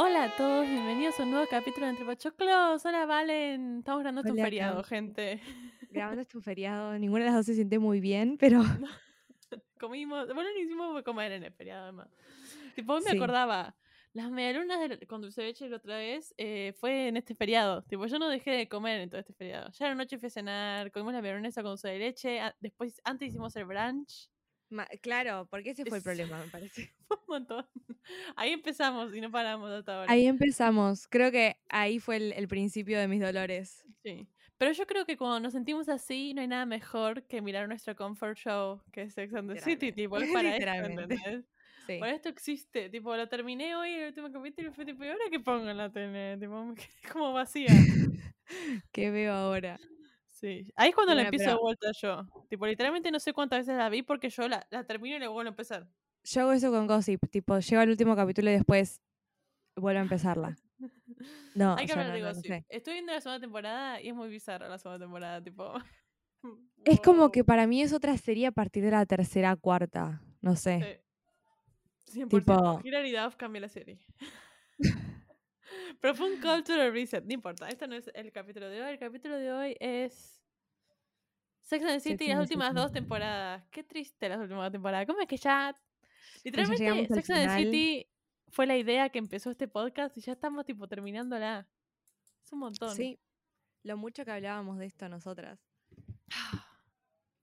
Hola a todos, bienvenidos a un nuevo capítulo de Entre Pochoclos. Hola Valen, estamos grabando este un feriado, Cam. gente. Grabando este un feriado, ninguna de las dos se siente muy bien, pero Comimos, bueno, no hicimos comer en el feriado además. Tipo, me Sí. acordaba, las medialunas con dulce de leche la otra vez eh, fue en este feriado. Tipo, yo no dejé de comer en todo este feriado. Ya la noche fui a cenar, comimos la medialuna con dulce de leche, a- después, antes hicimos el brunch. Ma- claro, porque ese fue el problema, me parece. Un montón. Ahí empezamos y no paramos hasta ahora. Ahí empezamos, creo que ahí fue el, el principio de mis dolores. Sí. Pero yo creo que cuando nos sentimos así, no hay nada mejor que mirar nuestro comfort show, que es Sex and the City, tipo, es para esto. ¿entendés? Sí. Para esto existe, tipo, lo terminé hoy el último capítulo y fue tipo, ¿y ahora qué pongo en la tele? Tipo, me quedé como vacía. ¿Qué veo ahora? Sí. Ahí es cuando la Bueno, empiezo de pero- vuelta yo. Tipo, literalmente no sé cuántas veces la vi porque yo la, la termino y le vuelvo a empezar. Yo hago eso con Gossip, tipo, llego al último capítulo y después vuelvo a empezarla. No, Hay que hablar no, de no, no Gossip. sé. Estoy viendo la segunda temporada y es muy bizarra la segunda temporada, tipo. Es como que para mí es otra serie a partir de la tercera, cuarta, no sé. Sí. 100%. Tipo- Hilary Duff cambia la serie. Pero fue un cultural reset, no importa. Este no es el capítulo de hoy. El capítulo de hoy es Sex and the City, and las últimas dos temporadas. Qué triste las últimas dos temporadas. ¿Cómo es que ya... Literalmente, Sex and the. City fue la idea que empezó este podcast y ya estamos tipo terminándola. Es un montón. Sí, lo mucho que hablábamos de esto nosotras.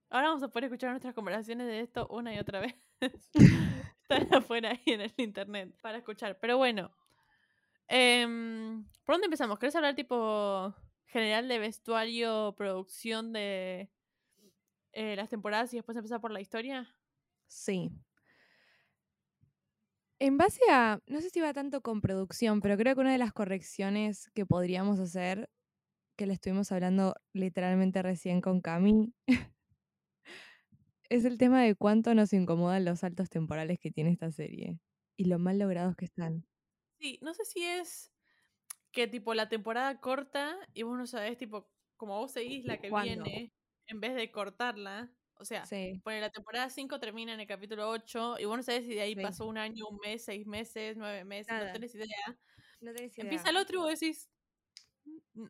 Ahora vamos a poder escuchar nuestras conversaciones de esto una y otra vez. Están afuera ahí en el internet para escuchar. Pero bueno. Em, ¿Por dónde empezamos? ¿Querés hablar tipo general de vestuario, producción de eh, las temporadas y después empezar por la historia? Sí. En base a, no sé si va tanto con producción, pero creo que una de las correcciones que podríamos hacer, que le estuvimos hablando literalmente recién con Cami, es el tema de cuánto nos incomodan los saltos temporales que tiene esta serie y lo mal logrados que están. Sí, no sé si es que tipo la temporada corta y vos no sabés tipo como vos seguís la que ¿Cuándo? viene en vez de cortarla. O sea, Sí, Pone la temporada 5 termina en el capítulo 8 y vos no sabés si de ahí Sí. pasó un año, un mes, seis meses, nueve meses, Nada. no tenés idea. no tenés Empieza el otro y vos decís... "Mm,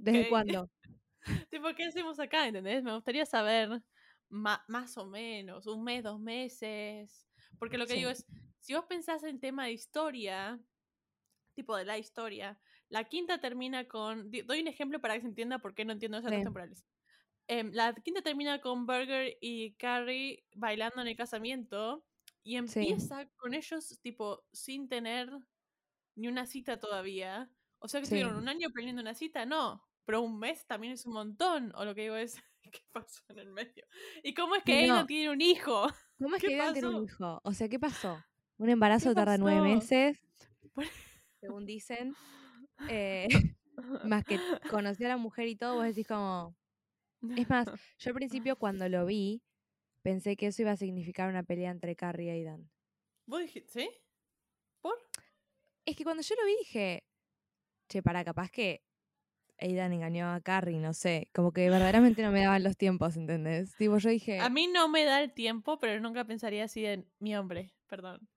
¿Desde ok". cuándo? tipo, ¿qué hacemos acá? ¿Entendés? Me gustaría saber más o menos, un mes, dos meses. Porque lo que digo Sí. es, si vos pensás en tema de historia, tipo de la historia, la quinta termina con... Doy un ejemplo para que se entienda por qué no entiendo esas Sí. temporales. Em, la quinta termina con Burger y Carrie bailando en el casamiento y Sí. empieza con ellos tipo sin tener ni una cita todavía. O sea que Sí. estuvieron un año planeando una cita, no. Pero un mes también es un montón. O lo que digo es, ¿qué pasó en el medio? ¿Y cómo es que Sí, él no tiene un hijo? ¿Cómo es ¿Qué que iban a tener un hijo? O sea, ¿qué pasó? Un embarazo tarda nueve meses, Por- según dicen. Eh, más que conocí a la mujer y todo, vos decís como... Es más, yo al principio cuando lo vi, pensé que eso iba a significar una pelea entre Carrie y Aidan. ¿Vos dijiste, sí? ¿Por? Es que cuando yo lo vi dije, che, para, capaz que Aidan engañó a Carrie, no sé. Como que verdaderamente no me daban los tiempos, ¿entendés? Tipo, yo dije, A mí no me da el tiempo, pero nunca pensaría así en mi hombre. Perdón.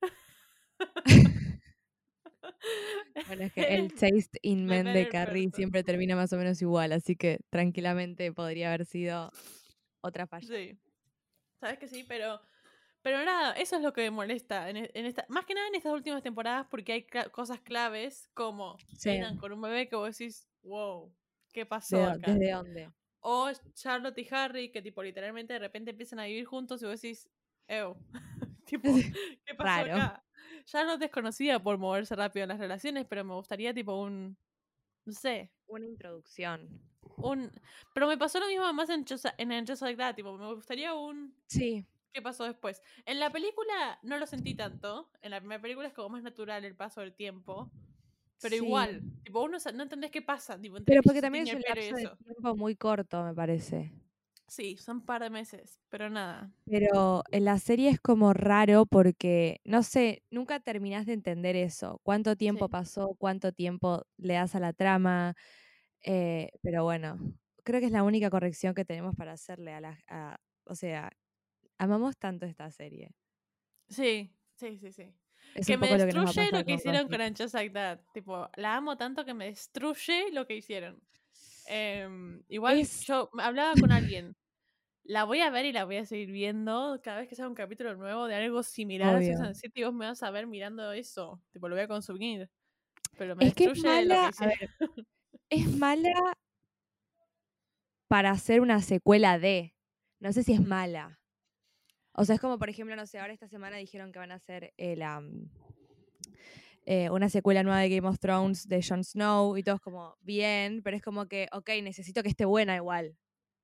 Bueno, es que el taste in Me men de Carrie siempre termina más o menos igual, así que tranquilamente podría haber sido otra falla. Sí. Sabes que sí, pero. Pero nada, eso es lo que me molesta. En, e- en esta, más que nada en estas últimas temporadas, porque hay cosas claves como Sí. Con un bebé que vos decís, wow, ¿qué ¿De pasó acá? ¿Desde dónde? O Charlotte y Harry, que tipo literalmente de repente empiezan a vivir juntos y vos decís, ew. tipo, ¿qué pasó Raro. acá? Charlotte es conocida por moverse rápido en las relaciones, pero me gustaría tipo un. No sé. Una introducción. Un. Pero me pasó lo mismo más en Just, en, Just Like That, tipo, me gustaría un. Sí, ¿Qué pasó después? En la película no lo sentí tanto. En la primera película es como más natural el paso del tiempo. Pero Sí. igual, tipo, uno no entendés qué pasa. Tipo, Pero que porque también es un lapso de tiempo muy corto, me parece. Sí, son un par de meses, pero nada. Pero en la serie es como raro porque, no sé, nunca terminás de entender eso. ¿Cuánto tiempo Sí. pasó? ¿Cuánto tiempo le das a la trama? Eh, pero bueno, creo que es la única corrección que tenemos para hacerle a la... a- o sea, amamos tanto esta serie. Sí, sí, sí, sí. Es que me lo que destruye lo que hicieron con Like That. Tipo, la amo tanto que me destruye lo que hicieron. Em, igual Es- yo hablaba con alguien. La voy a ver y la voy a seguir viendo cada vez que salga un capítulo nuevo de algo similar a Obvio. and the City. Vos me vas a ver mirando eso. Tipo, lo voy a consumir. Pero me Es que es destruye lo que mala, a ver, es mala para hacer una secuela de. No sé si es mala. O sea, es como, por ejemplo, no sé, ahora esta semana dijeron que van a hacer la, mm, eh, una secuela nueva de Game of Thrones de Jon Snow y todo es como bien, pero es como que, ok, necesito que esté buena igual.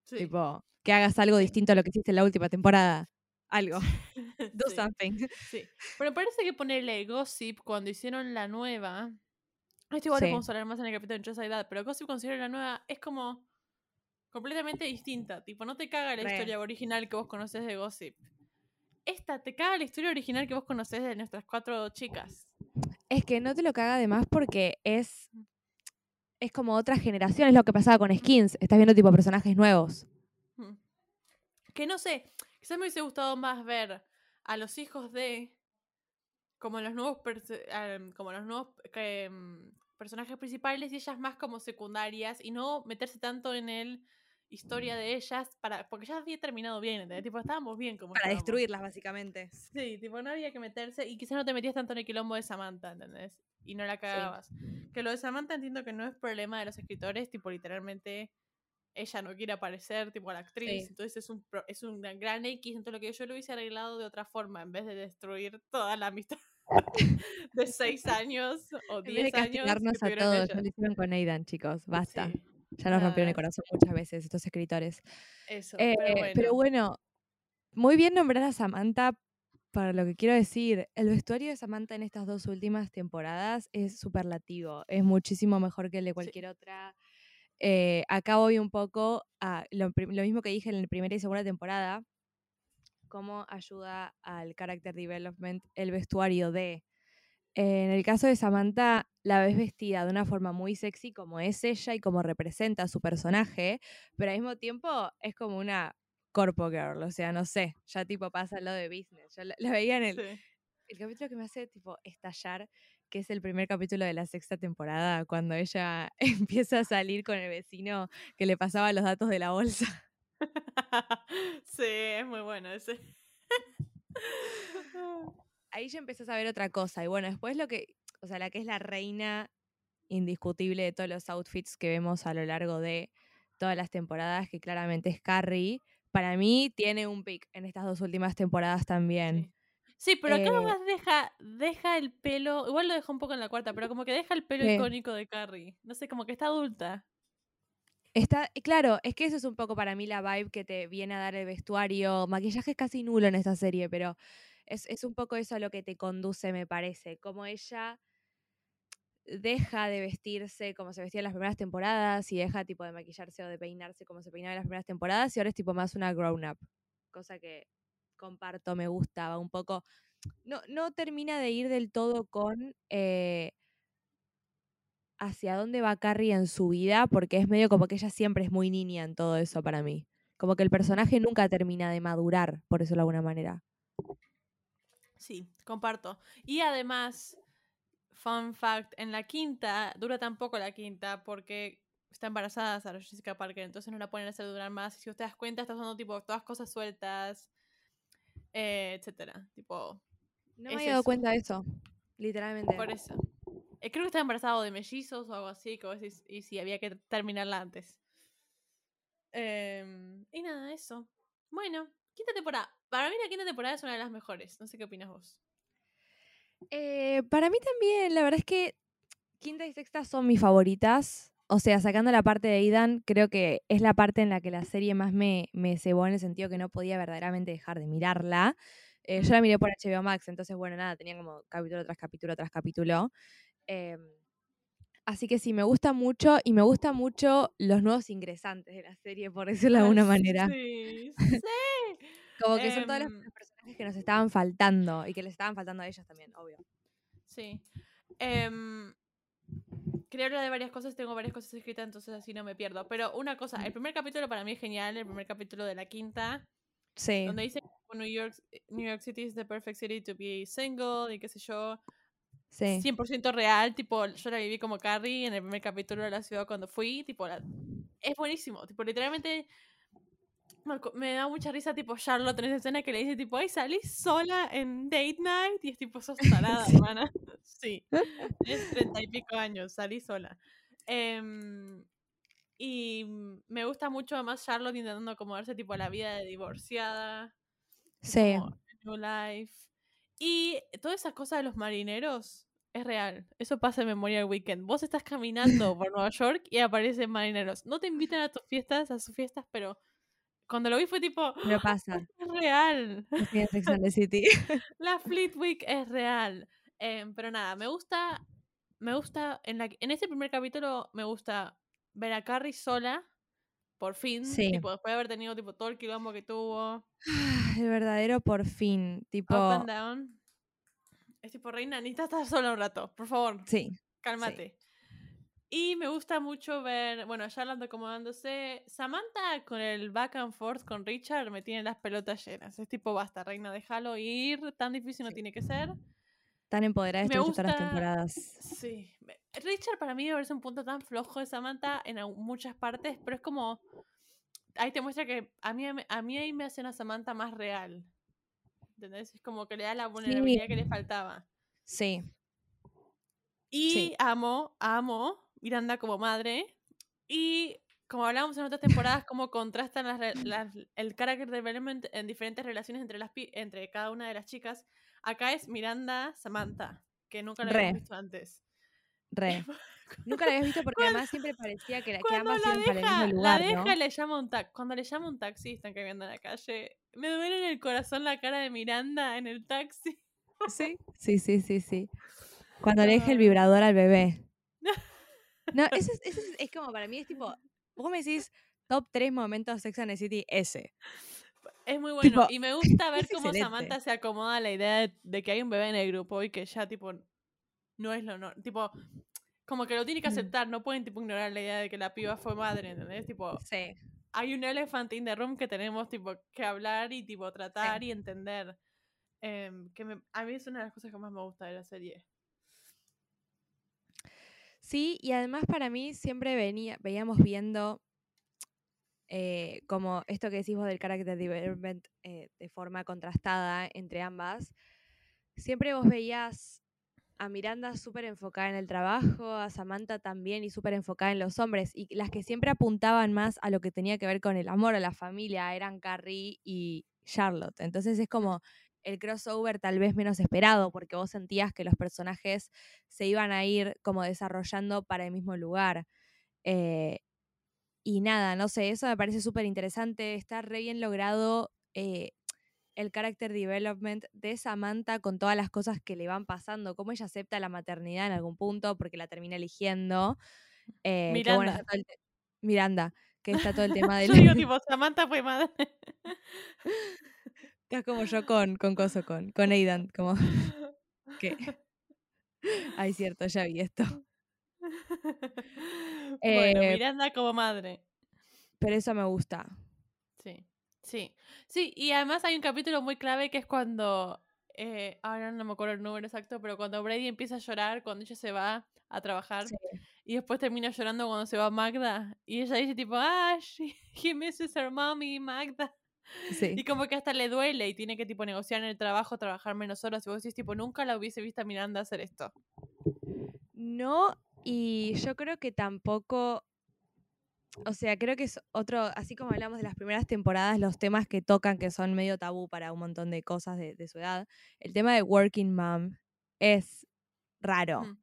Sí. Tipo, que hagas algo distinto a lo que hiciste en la última temporada. Algo. Do Sí. something. Sí. Pero parece que ponerle Gossip cuando hicieron la nueva. Esto igual Sí. lo vamos a hablar más en el capítulo de Like That, pero Gossip cuando hicieron la nueva es como completamente distinta. Tipo, no te caga la Re. historia original que vos conocés de Gossip. Esta te caga la historia original que vos conocés de nuestras cuatro chicas. Es que no te lo caga de más porque es. Es como otra generación, es lo que pasaba con skins. Estás viendo tipo personajes nuevos. Mm. Que no sé, quizás me hubiese gustado más ver a los hijos de como los nuevos em, como los nuevos em, personajes principales y ellas más como secundarias y no meterse tanto en el historia de ellas para porque ya había terminado bien, ¿entendés? Tipo, estábamos bien como Para estábamos. destruirlas, básicamente. Sí, tipo, no había que meterse y quizás no te metías tanto en el quilombo de Samantha, ¿entendés? Y no la cagabas. Que lo de Samantha entiendo que no es problema de los escritores, tipo, literalmente ella no quiere aparecer, tipo, a la actriz. Sí. Entonces es un, es un gran X. Entonces lo que yo lo hubiese arreglado de otra forma, en vez de destruir toda la amistad de seis años o En vez de diez años. castigarnos que a todos, ellas. ya lo hicieron con Aidan, chicos. Basta. Sí, Ya nos rompieron el corazón muchas veces estos escritores. eso. Eh, pero bueno. pero bueno, muy bien nombrar a Samantha para lo que quiero decir. El vestuario de Samantha en estas dos últimas temporadas es superlativo. Es muchísimo mejor que el de cualquier otra. Eh, acá voy un poco a lo, prim- lo mismo que dije en la primera y segunda temporada. Cómo ayuda al character development el vestuario de. En el caso de Samantha, la ves vestida de una forma muy sexy como es ella y como representa a su personaje, pero al mismo tiempo es como una corpo girl, o sea, no sé, ya tipo pasa lo de business. Yo la, la veía en el, Sí. el capítulo que me hace tipo estallar, que es el primer capítulo de la sexta temporada, cuando ella empieza a salir con el vecino que le pasaba los datos de la bolsa. sí, es muy bueno ese. Ahí ya empezás a ver otra cosa. Y bueno, después lo que, o sea, la que es la reina indiscutible de todos los outfits que vemos a lo largo de todas las temporadas, que claramente es Carrie, para mí tiene un pick en estas dos últimas temporadas también. Sí. Sí, pero acá Eh, nomás deja, deja el pelo, igual lo deja un poco en la cuarta, pero como que deja el pelo Sí. icónico de Carrie. No sé, como que está adulta. Está, claro, es que eso es un poco para mí la vibe que te viene a dar el vestuario. Maquillaje es casi nulo en esta serie, pero es, es un poco eso a lo que te conduce, me parece. Como ella deja de vestirse como se vestía en las primeras temporadas y deja tipo de maquillarse o de peinarse como se peinaba en las primeras temporadas y ahora es tipo más una grown up. Cosa que comparto, me gusta, va un poco. No, no termina de ir del todo con eh, hacia dónde va Carrie en su vida, porque es medio como que ella siempre es muy niña en todo eso para mí. Como que el personaje nunca termina de madurar, por eso de alguna manera. Sí, comparto. Y además, fun fact, en la quinta, dura tan poco la quinta porque está embarazada Sarah Jessica Parker, entonces no la pueden hacer durar más. Y si usted das cuenta, está usando tipo todas cosas sueltas, eh, etcétera. Tipo, No Es me había dado eso. cuenta de eso, literalmente. por eso. Eh, creo que está embarazada de mellizos o algo así, que vos decís, y si había que terminarla antes. Em, y nada, eso. Bueno, quinta temporada. Para mí la quinta temporada es una de las mejores. No sé qué opinas vos. Eh, para mí también, la verdad es que quinta y sexta son mis favoritas. O sea, sacando la parte de Aidan, creo que es la parte en la que la serie más me, me cebó en el sentido que no podía verdaderamente dejar de mirarla. Eh, yo la miré por HBO Max, entonces, bueno, nada, tenía como capítulo tras capítulo tras capítulo. Em, así que sí, me gusta mucho y me gustan mucho los nuevos ingresantes de la serie, por decirlo de alguna manera. Sí, sí. Como que son todos los, Em, personajes que nos estaban faltando y que les estaban faltando a ellos también, obvio. Sí. Em, quería hablar de varias cosas, tengo varias cosas escritas, entonces así no me pierdo. Pero una cosa, el primer capítulo para mí es genial, el primer capítulo de la quinta, Sí. donde dice New York, New York City is the perfect city to be single y qué sé yo. Sí. 100% real, tipo, yo la viví como Carrie en el primer capítulo de la ciudad cuando fui, tipo, la- es buenísimo, tipo, literalmente me da mucha risa, tipo, Charlotte en esa escena que le dice, tipo, ay, salís sola en date night, y es tipo, sos salada, Sí. hermana. Sí, tienes treinta y pico años, salí sola. Em, y me gusta mucho además Charlotte intentando acomodarse, tipo, a la vida de divorciada Sí. New Life. Y toda esa cosa de los marineros es real. Eso pasa en Memorial Weekend. Vos estás caminando por Nueva York y aparecen marineros. No te invitan a tus fiestas, a sus fiestas, pero cuando lo vi fue tipo, Pero pasa. es real. Sex and the City. La Fleet Week es real. Em, pero nada, me gusta, me gusta, en, la, en este primer capítulo me gusta ver a Carrie sola, por fin, Sí. tipo, después de haber tenido tipo todo el quilombo que tuvo. El verdadero por fin. Up Tipo. and down. Es tipo, reina, necesitas estar sola un rato, por favor, Sí. cálmate. Y me gusta mucho ver, bueno, Charlotte acomodándose. Samantha con el back and forth con Richard me tiene las pelotas llenas. Es tipo, basta, reina, déjalo ir. Tan difícil no Sí. tiene que ser. Tan empoderada Me estuvo todas las gusta- temporadas. Sí. Richard para mí me parece un punto tan flojo de Samantha en muchas partes, pero es como. Ahí te muestra que a mí, a mí ahí me hacen a Samantha más real. ¿Entendés? Es como que le da la vulnerabilidad que le faltaba. Sí. Y Sí. amo, amo Miranda como madre. Y como hablábamos en otras temporadas, cómo contrastan las, las- el character development en diferentes relaciones entre, las, entre cada una de las chicas. Acá es Miranda Samantha, que nunca Re. habíamos visto antes. Re. Nunca la habías visto porque además siempre parecía que, la, que ambas la iban para el deja, mismo la lugar, deja ¿no? y le llama un taxi. Cuando le llama un taxi están caminando en la calle, me duele en el corazón la cara de Miranda en el taxi. Sí. Sí, sí, sí, sí. Cuando le deja el vibrador al bebé. No, eso es, eso es, es como para mí es tipo, vos me decís top 3 momentos Sex and the City, ese. Es muy bueno. Tipo, y me gusta ver cómo excelente. Samantha se acomoda a la idea de, de que hay un bebé en el grupo y que ya, tipo, no es lo no. Tipo, como que lo tiene que Mm. aceptar. No pueden, tipo, ignorar la idea de que la piba fue madre, ¿entendés? Tipo, Sí. hay un elephant in the room que tenemos, tipo, que hablar y, tipo, tratar y entender. Em, que me- a mí es una de las cosas que más me gusta de la serie. Sí, y además para mí siempre venía, veíamos viendo eh, como esto que decís vos del character development eh, de forma contrastada entre ambas. Siempre vos veías a Miranda súper enfocada en el trabajo, a Samantha también y súper enfocada en los hombres. Y las que siempre apuntaban más a lo que tenía que ver con el amor, a la familia, eran Carrie y Charlotte. Entonces es como el crossover tal vez menos esperado, porque vos sentías que los personajes se iban a ir como desarrollando para el mismo lugar. Eh, y nada, no sé, eso me parece súper interesante. Está re bien logrado eh, el character development de Samantha con todas las cosas que le van pasando, cómo ella acepta la maternidad en algún punto porque la termina eligiendo. Eh, que bueno, Miranda. está todo el Miranda, que está todo el tema del... Yo digo, tipo, Samantha fue madre. Estás como yo con, con Coso, con, con Aidan, como que... Ay, cierto, ya vi esto. bueno, Eh, Miranda como madre. Pero eso me gusta. Sí, sí. Sí, y además hay un capítulo muy clave que es cuando. Eh, ahora no me acuerdo el número exacto, pero cuando Brady empieza a llorar cuando ella se va a trabajar Sí. y después termina llorando cuando se va Magda y ella dice tipo, ah, she, he misses her mommy, Magda. Sí. Y como que hasta le duele y tiene que tipo negociar en el trabajo, trabajar menos horas y vos decís tipo, nunca la hubiese visto a Miranda hacer esto. No, y yo creo que tampoco, o sea, creo que es otro, así como hablamos de las primeras temporadas, los temas que tocan que son medio tabú para un montón de cosas de, de su edad, el tema de Working Mom es raro. Mm.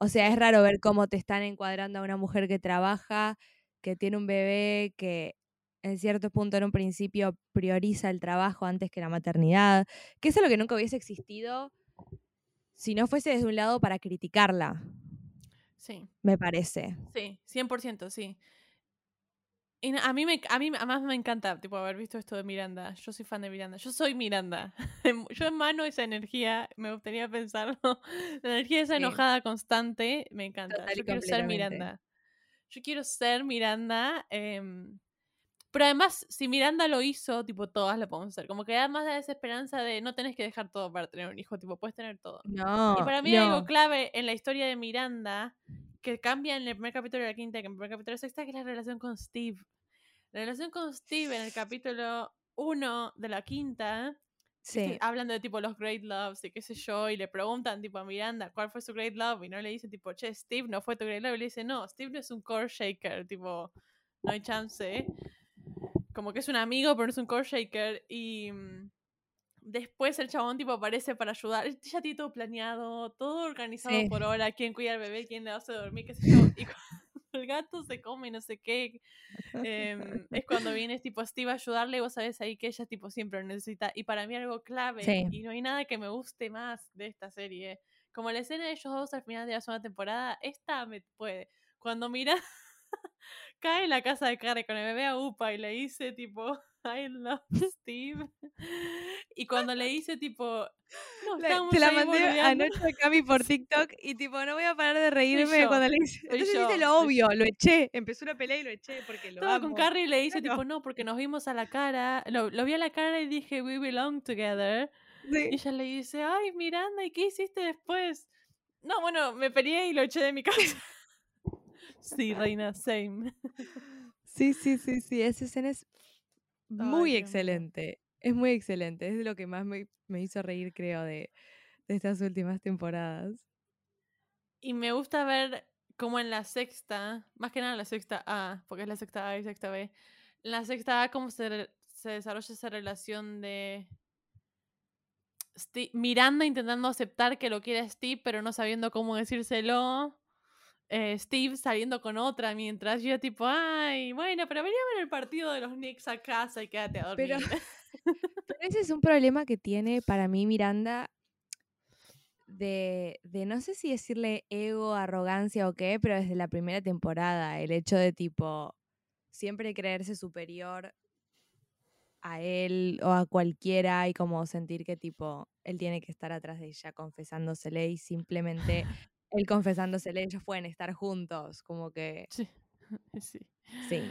O sea, es raro ver cómo te están encuadrando a una mujer que trabaja, que tiene un bebé, que en cierto punto en un principio prioriza el trabajo antes que la maternidad, que eso es lo que nunca hubiese existido si no fuese desde un lado para criticarla, Sí. me parece. Sí, 100%, sí. Y a mí, me, a mí además me encanta tipo, haber visto esto de Miranda. Yo soy fan de Miranda. Yo soy Miranda. Yo emano esa energía. Me gustaría pensarlo. La energía esa Sí. enojada constante. Me encanta. Total Yo quiero ser. Miranda. Yo quiero ser Miranda. em, Pero además, si Miranda lo hizo, tipo, todas lo podemos hacer. Como que además da esa esperanza de no tenés que dejar todo para tener un hijo, tipo, puedes tener todo. No. y para mí hay algo clave en la historia de Miranda que cambia en el primer capítulo de la quinta y en el primer capítulo de la sexta, que es la relación con Steve. La relación con Steve en el capítulo 1 de la quinta, Sí. que hablan de tipo los great loves y qué sé yo, y le preguntan tipo a Miranda cuál fue su great love, y no le dicen tipo, che, Steve no fue tu great love, y le dice, no, Steve no es un core shaker, tipo, no hay chance. Como que es un amigo, pero no es un core shaker, y mm, después el chabón tipo aparece para ayudar, ya tiene todo planeado, todo organizado Sí. por hora, quién cuida al bebé, quién le hace dormir, qué sé yo, y cuando el gato se come no sé qué, em, es cuando viene tipo Steve a ayudarle y vos sabés ahí que ella tipo siempre lo necesita. Y para mí algo clave, Sí. y no hay nada que me guste más de esta serie. Como la escena de ellos dos al final de la segunda temporada, esta me puede. Cuando mira, cae en la casa de Carrie con el bebé a Upa y le dice tipo, I love Steve. Y cuando le dice tipo, no, te la mandé boludeando". anoche a Cami por TikTok y tipo, no voy a parar de reírme cuando le soy Entonces yo, lo obvio, lo eché. Empezó una pelea y lo eché porque lo Estaba con amo. Carrie y le dice Claro. tipo, no, porque nos vimos a la cara. Lo, lo vi a la cara y dije, we belong together. Sí. Y ella le dice, ay, Miranda, ¿y qué hiciste después? No, bueno, me peleé y lo eché de mi casa. Sí, reina, same. Sí, sí, sí, sí. Esa escena es muy excelente. Es muy excelente. Es lo que más me, me hizo reír, creo, de, de estas últimas temporadas. Y me gusta ver cómo en la sexta, más que nada en la sexta A, porque es la sexta A y sexta B, en la sexta A cómo se, se desarrolla esa relación de Sti- Miranda intentando aceptar que lo quiere Steve, pero no sabiendo cómo decírselo. Eh, Steve saliendo con otra mientras yo tipo, ay, bueno, pero venía a ver el partido de los Knicks a casa y quédate a dormir. Pero- Pero ese es un problema que tiene para mí Miranda de, de no sé si decirle ego, arrogancia o qué, pero desde la primera temporada, el hecho de tipo siempre creerse superior a él o a cualquiera y como sentir que tipo él tiene que estar atrás de ella confesándosele y simplemente él confesándosele ellos pueden estar juntos, como que sí. sí. sí.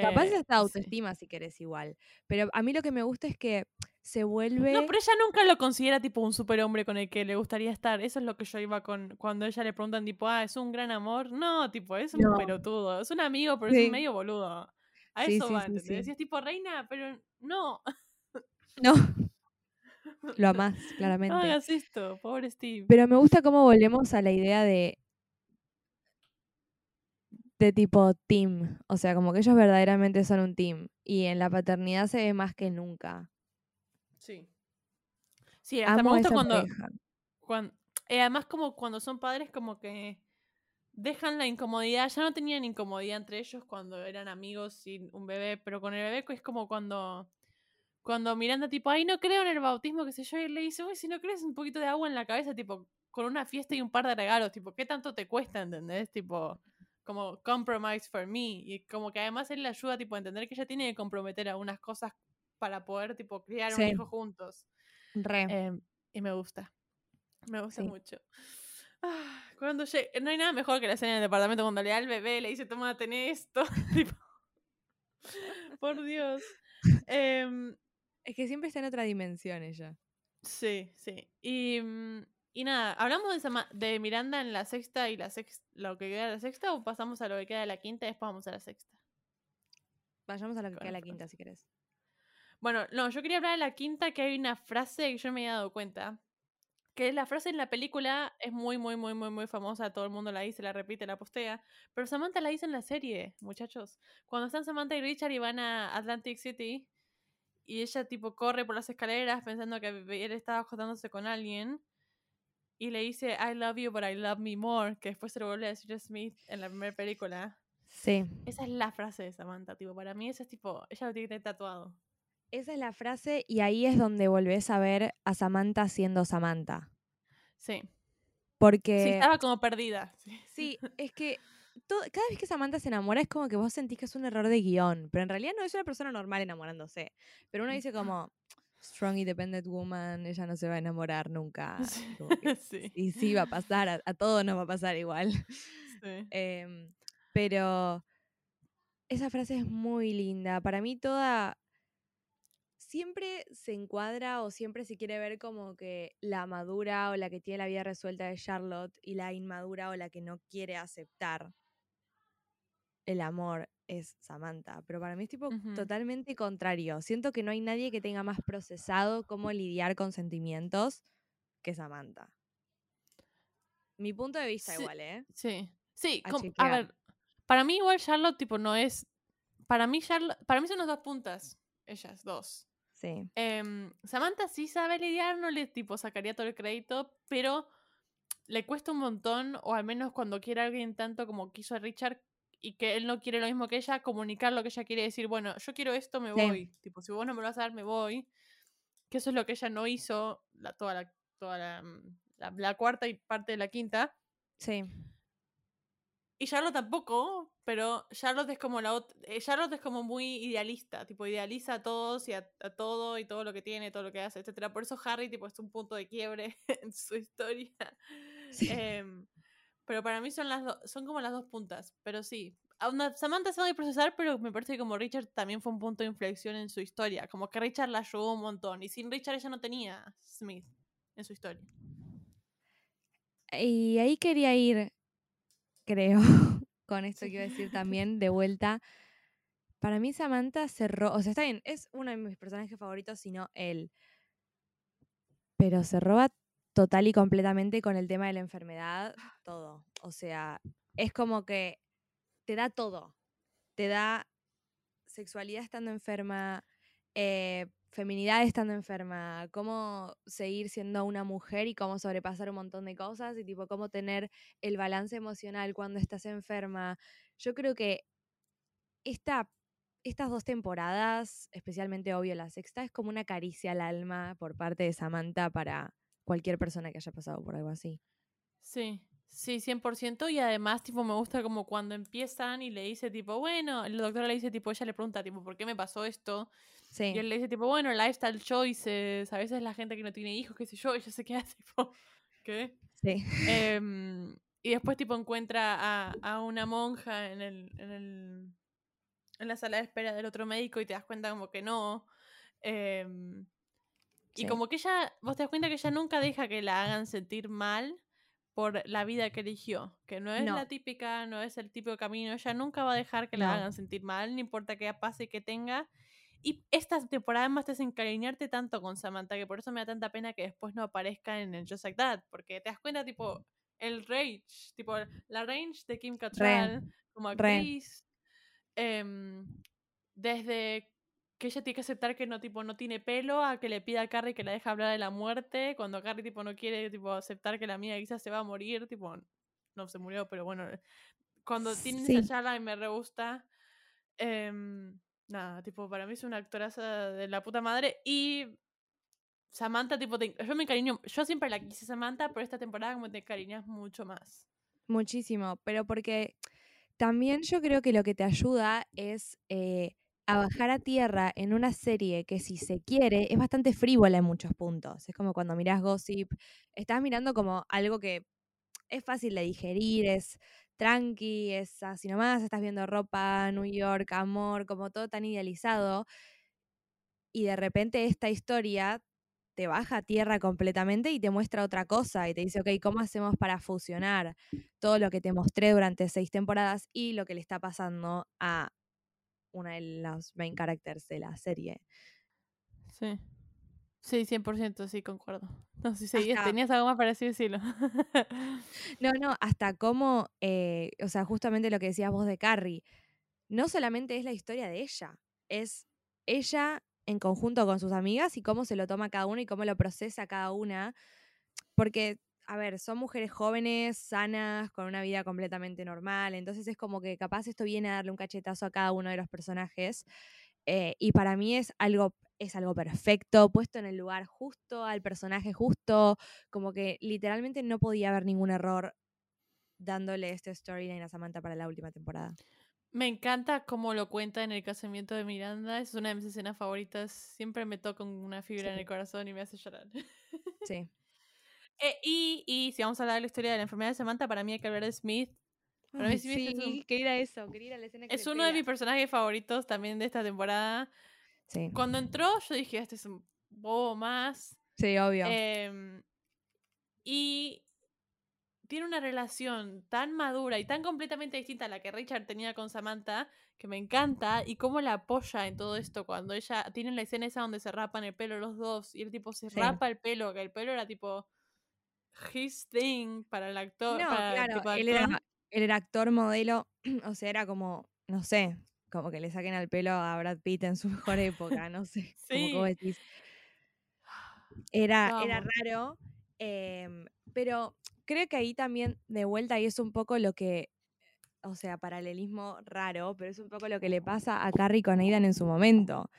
Capaz Eh, es hasta sí. autoestima si querés igual. Pero a mí lo que me gusta es que se vuelve. No, pero ella nunca lo considera tipo un superhombre con el que le gustaría estar. Eso es lo que yo iba con cuando ella le preguntan tipo, ah, es un gran amor. No, tipo, es un No. pelotudo. Es un amigo, pero es un medio boludo. A Sí, eso sí, va, sí, ¿entendés? sí. Y es tipo reina, pero no. No. Lo amás, No claramente. hagas esto, pobre Steve. Pero me gusta cómo volvemos a la idea de. de tipo team. O sea, como que ellos verdaderamente son un team. Y en la paternidad se ve más que nunca. Sí. Sí, hasta Amo me gusta cuando, eh, además como cuando son padres como que dejan la incomodidad, ya no tenían incomodidad entre ellos cuando eran amigos sin un bebé, pero con el bebé es como cuando cuando Miranda tipo, ay, no creo en el bautismo, qué sé yo, y le dice, uy, si no crees un poquito de agua en la cabeza, tipo, con una fiesta y un par de regalos, tipo, ¿qué tanto te cuesta, entendés? Tipo, como compromise for me, y como que además él le ayuda, tipo, a entender que ella tiene que comprometer algunas cosas para poder, tipo, criar un hijo juntos. Re. Em, y me gusta. Me gusta Sí. mucho. Ah, cuando llegue, no hay nada mejor que la escena en el departamento cuando le da al bebé, le dice, toma, ten esto. tipo, por Dios. Em, Es que siempre está en otra dimensión ella. sí, sí. Y, mm, y nada, ¿hablamos de, Sama- de Miranda en la sexta y la sexta, lo que queda de la sexta o pasamos a lo que queda de la quinta y después vamos a la sexta? Vayamos a lo que queda la Conozco. quinta, si querés. Bueno, no, yo quería hablar de la quinta que hay una frase que yo me he dado cuenta. Que la frase en la película es muy, muy, muy, muy, muy famosa. Todo el mundo la dice, la repite, la postea. Pero Samantha la dice en la serie, muchachos. Cuando están Samantha y Richard y van a Atlantic City y ella tipo corre por las escaleras pensando que él estaba acostándose con alguien y le dice I love you but I love me more, que después se lo vuelve a decir a Smith en la primera película. Sí. Esa es la frase de Samantha, tipo, para mí esa es tipo, ella lo tiene que tener tatuado. Esa es la frase y ahí es donde volvés a ver a Samantha siendo Samantha. Sí. Sí, Porque estaba como perdida. sí. sí, es que cada vez que Samantha se enamora es como que vos sentís que es un error de guion, pero en realidad no es una persona normal enamorándose. Pero uno dice como strong independent woman, ella no se va a enamorar nunca. Sí. Y sí, va a pasar, a, a todos nos va a pasar igual. sí. Em, pero esa frase es muy linda. Para mí toda... Siempre se encuadra o siempre se quiere ver como que la madura o la que tiene la vida resuelta de Charlotte y la inmadura o la que no quiere aceptar el amor es Samantha. Pero para mí es tipo totalmente contrario. Siento que no hay nadie que tenga más procesado cómo lidiar con sentimientos que Samantha. Mi punto de vista Sí, igual, ¿eh? Sí, sí, A ver, para mí igual Charlotte tipo no es, para mí Charlotte, para mí son las dos puntas, ellas dos. Sí. Em, Samantha sí sabe lidiar, no le tipo sacaría todo el crédito, pero le cuesta un montón, o al menos cuando quiere a alguien tanto como quiso a Richard y que él no quiere lo mismo que ella, comunicar lo que ella quiere decir, bueno, yo quiero esto, me Sí. voy. Tipo, si vos no me lo vas a dar, me voy. Que eso es lo que ella no hizo la, toda, la, toda la, mm, la- la cuarta y parte de la quinta. Sí. Y Charlotte tampoco, pero Charlotte es como la eh, Charlotte es como muy idealista, tipo idealiza a todos y a, a todo y todo lo que tiene, todo lo que hace, etcétera. Por eso Harry tipo es un punto de quiebre en su historia. Sí. Em, pero para mí son las do- son como las dos puntas, pero sí. A una- Samantha sabe procesar, pero me parece que como Richard también fue un punto de inflexión en su historia, como que Richard la ayudó un montón y sin Richard ella no tenía Smith en su historia. Y ahí quería ir, creo, con esto que iba a decir también, de vuelta. Para mí Samantha cerró, o sea, está bien, es uno de mis personajes favoritos, sino él. Pero se roba total y completamente con el tema de la enfermedad, todo. O sea, es como que te da todo. Te da sexualidad estando enferma, eh, feminidad estando enferma, cómo seguir siendo una mujer y cómo sobrepasar un montón de cosas y tipo cómo tener el balance emocional cuando estás enferma. Yo creo que esta, estas dos temporadas, especialmente obvio la sexta, es como una caricia al alma por parte de Samantha para cualquier persona que haya pasado por algo así. Sí, sí, 100%. Y además, tipo, me gusta como cuando empiezan y le dice, tipo, bueno, el doctor le dice, tipo, ella le pregunta, tipo, ¿por qué me pasó esto? Sí, Y él le dice, tipo, bueno, lifestyle choices, a veces la gente que no tiene hijos, qué sé yo, y ella se queda, tipo, ¿qué? sí. Em, y después, tipo, encuentra a, a una monja en el, en el en la sala de espera del otro médico y te das cuenta como que no. Y como que ella, vos te das cuenta que ella nunca deja que la hagan sentir mal por la vida que eligió, que no es No. la típica, no es el típico camino, ella nunca va a dejar que No. la hagan sentir mal, no importa qué pase y que tenga. Y esta temporada más te hace encariñarte tanto con Samantha, que por eso me da tanta pena que después no aparezca en el Just Like That, porque te das cuenta, tipo, el rage, tipo, la range de Kim Cattrall como re. actriz, em, desde que ella tiene que aceptar que no, tipo, no tiene pelo, a que le pida a Carrie que la deje hablar de la muerte, cuando Carrie tipo, no quiere tipo, aceptar que la amiga quizás se va a morir, tipo, no se murió, pero bueno, cuando tienen Sí. esa charla y me re gusta. em, nada, tipo, para mí es una actoraza de la puta madre y Samantha, tipo, te- yo me encariño, yo siempre la quise Samantha, pero esta temporada como te encariñas mucho más. Muchísimo, pero porque también yo creo que lo que te ayuda es eh, a bajar a tierra en una serie que si se quiere es bastante frívola en muchos puntos. Es como cuando mirás Gossip, estás mirando como algo que es fácil de digerir, es tranqui, es así nomás, estás viendo ropa, New York, amor, como todo tan idealizado. Y de repente esta historia te baja a tierra completamente y te muestra otra cosa y te dice, ok, ¿cómo hacemos para fusionar todo lo que te mostré durante seis temporadas y lo que le está pasando a una de los main characters de la serie? Sí. Sí, 100%, sí, concuerdo. No, si seguías, Hasta- tenías algo más para decir, decirlo. No, no, hasta cómo, eh, o sea, justamente lo que decías vos de Carrie, no solamente es la historia de ella, es ella en conjunto con sus amigas y cómo se lo toma cada una y cómo lo procesa cada una, porque, a ver, son mujeres jóvenes, sanas, con una vida completamente normal, entonces es como que capaz esto viene a darle un cachetazo a cada uno de los personajes, eh, y para mí es algo, es algo perfecto, puesto en el lugar justo, al personaje justo, como que literalmente no podía haber ningún error dándole este storyline a Samantha para la última temporada. Me encanta cómo lo cuenta en el casamiento de Miranda. Es una de mis escenas favoritas. Siempre me toca una fibra en Sí. el corazón y me hace llorar. Sí. Eh, y, y si vamos a hablar de la historia de la enfermedad de Samantha, para mí hay que hablar de Smith. Para mí Smith es un- sí, quería ir a eso, quería ir a la escena que Es uno de mis personajes favoritos también de esta temporada. Sí, Cuando entró, yo dije, este es un bobo más. sí, obvio. Em, y tiene una relación tan madura y tan completamente distinta a la que Richard tenía con Samantha, que me encanta, y cómo la apoya en todo esto cuando ella tiene la escena esa donde se rapan el pelo los dos, y el tipo se Sí. rapa el pelo, que el pelo era tipo his thing para el actor. no, para el claro, tipo de él actor. era, él era actor, modelo, o sea, era como, no sé, como que le saquen al pelo a Brad Pitt en su mejor época, no sé, como Sí. decís. Era, era raro, em, pero creo que ahí también, de vuelta, y es un poco lo que, o sea, paralelismo raro, pero es un poco lo que le pasa a Carrie con Aidan en su momento.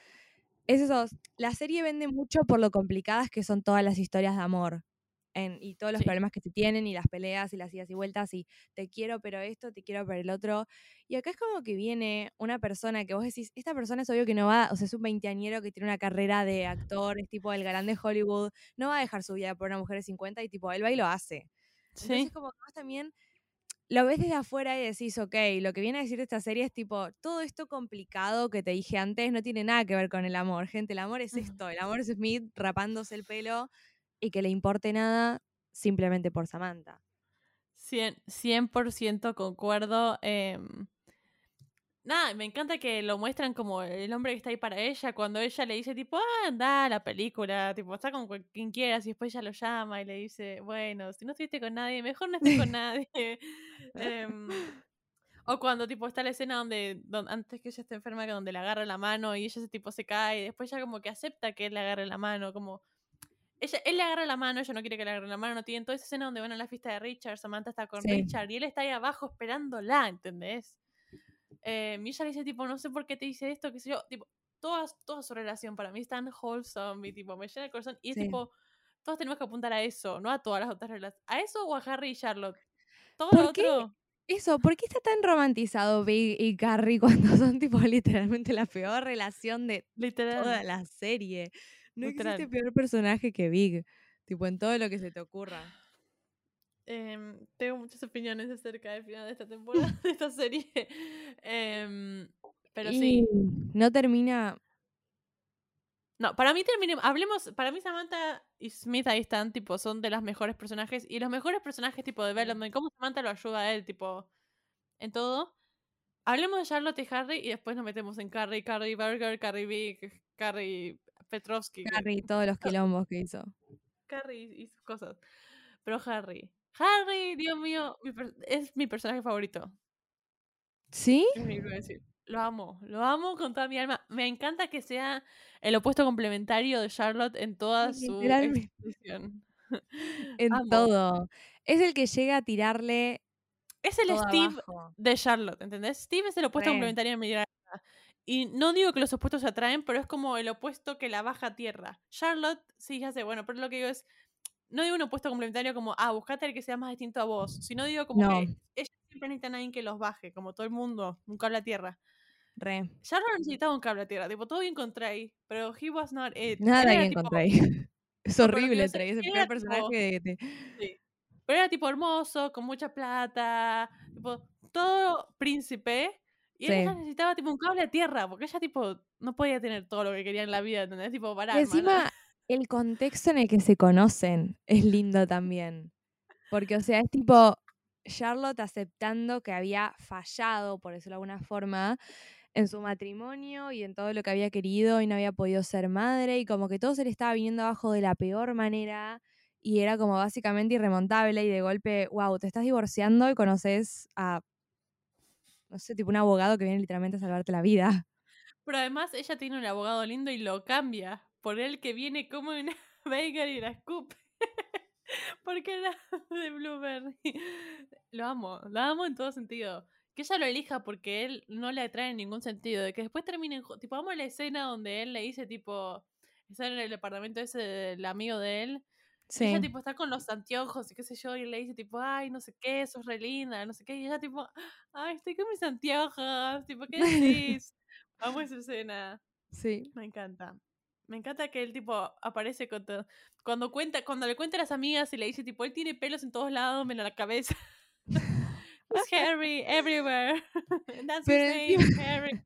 Es eso, la serie vende mucho por lo complicadas que son todas las historias de amor. En- y todos los Sí. problemas que se tienen y las peleas y las idas y vueltas y te quiero pero esto, te quiero pero el otro. Y acá es como que viene una persona que vos decís, esta persona es obvio que no va, o sea, es un veinteañero que tiene una carrera de actor, es tipo el galán de Hollywood, no va a dejar su vida por una mujer de 50 y tipo, él va y lo hace. Entonces Sí. como que vos también lo ves desde afuera y decís, ok, lo que viene a decir esta serie es tipo, todo esto complicado que te dije antes no tiene nada que ver con el amor, gente, el amor es esto, el amor es Smith rapándose el pelo y que le importe nada simplemente por Samantha. 100%, 100% concuerdo. em, nada, me encanta que lo muestran como el hombre que está ahí para ella, cuando ella le dice tipo, ah, anda a la película, tipo, está con quien quieras, y después ella lo llama y le dice, bueno, si no estuviste con nadie, mejor no estés con nadie. Em, o cuando tipo está la escena donde, don- antes que ella esté enferma, que donde le agarra la mano y ella ese tipo se cae, y después ella como que acepta que él le agarre la mano, como ella, él le agarra la mano, ella no quiere que le agarre la mano, no tienen toda esa escena donde van a la fiesta de Richard, Samantha está con Sí. Richard y él está ahí abajo esperándola, ¿entendés? Eh, y ella le dice, tipo, no sé por qué te dice esto, qué sé yo, tipo, toda, toda su relación para mí es tan wholesome y tipo, me llena el corazón y es Sí. tipo, todos tenemos que apuntar a eso, no a todas las otras relaciones, a eso o a Harry y Charlotte. Todo lo otro, Eso, ¿por qué está tan romantizado Big y Carrie cuando son tipo literalmente la peor relación de toda la serie? No existe peor personaje que Big, tipo en todo lo que se te ocurra. Em, tengo muchas opiniones acerca del final de esta temporada, de esta serie. Em, pero sí. No termina. No, para mí termine, hablemos, para mí Samantha y Smith ahí están, tipo, son de los mejores personajes y los mejores personajes tipo development, cómo Samantha lo ayuda a él, tipo, en todo. Hablemos de Charlotte y Harry y después nos metemos en Carrie, Carrie Burger, Carrie Big, Carrie Petrovsky. que- Carrie, todos los quilombos que hizo. Carrie y sus cosas. Pero Harry. Harry, Dios mío, mi es mi personaje favorito. ¿Sí? Es mi- decir. Lo amo, lo amo con toda mi alma. Me encanta que sea el opuesto complementario de Charlotte en toda su expresión. En Amo. todo. Es el que llega a tirarle Es el Steve abajo. de Charlotte, ¿entendés? Steve es el opuesto Re. complementario de Miranda. Y no digo que los opuestos se atraen, pero es como el opuesto que la baja tierra. Charlotte, sí, ya sé, bueno, pero lo que digo es, no digo un opuesto complementario como, ah, buscate el que sea más distinto a vos, sino digo como No. que ellos siempre necesitan a alguien que los baje, como todo el mundo, un cable a tierra. Re. Charlotte necesitaba un cable a tierra, tipo, todo bien con Trey, pero he was not it. Nada bien tipo- con Trey. Es horrible Trey, es el era personaje de- Sí. Pero era tipo hermoso, con mucha plata, tipo, todo príncipe. Y Sí. ella necesitaba tipo un cable a tierra, porque ella tipo no podía tener todo lo que quería en la vida, ¿entendés? Tipo, Y encima, el contexto en el que se conocen es lindo también. Porque, o sea, es tipo Charlotte aceptando que había fallado, por decirlo de alguna forma, en su matrimonio y en todo lo que había querido y no había podido ser madre y como que todo se le estaba viniendo abajo de la peor manera y era como básicamente irremontable y de golpe, wow, te estás divorciando y conoces a, no sé, tipo un abogado que viene literalmente a salvarte la vida. Pero además ella tiene un abogado lindo y lo cambia por el que viene como una Baker y la escupe. Porque era de Blueberry. Lo amo, lo amo en todo sentido. Que ella lo elija porque él no le atrae en ningún sentido. De que después terminen. Tipo, amo la escena donde él le dice, tipo. Está en el departamento ese del amigo de él. Y ella tipo está con los anteojos y qué sé yo, y le dice tipo, ay, no sé qué, sos re linda, no sé qué, y ella tipo, ay, estoy con mis anteojos, tipo, ¿qué decís? Amo esa escena, Sí. me encanta. Me encanta que él tipo aparece con todo. Cuando cuenta, cuando le cuenta a las amigas y le dice tipo, él tiene pelos en todos lados, menos la cabeza. It's Harry everywhere. That's Pero his name, Harry.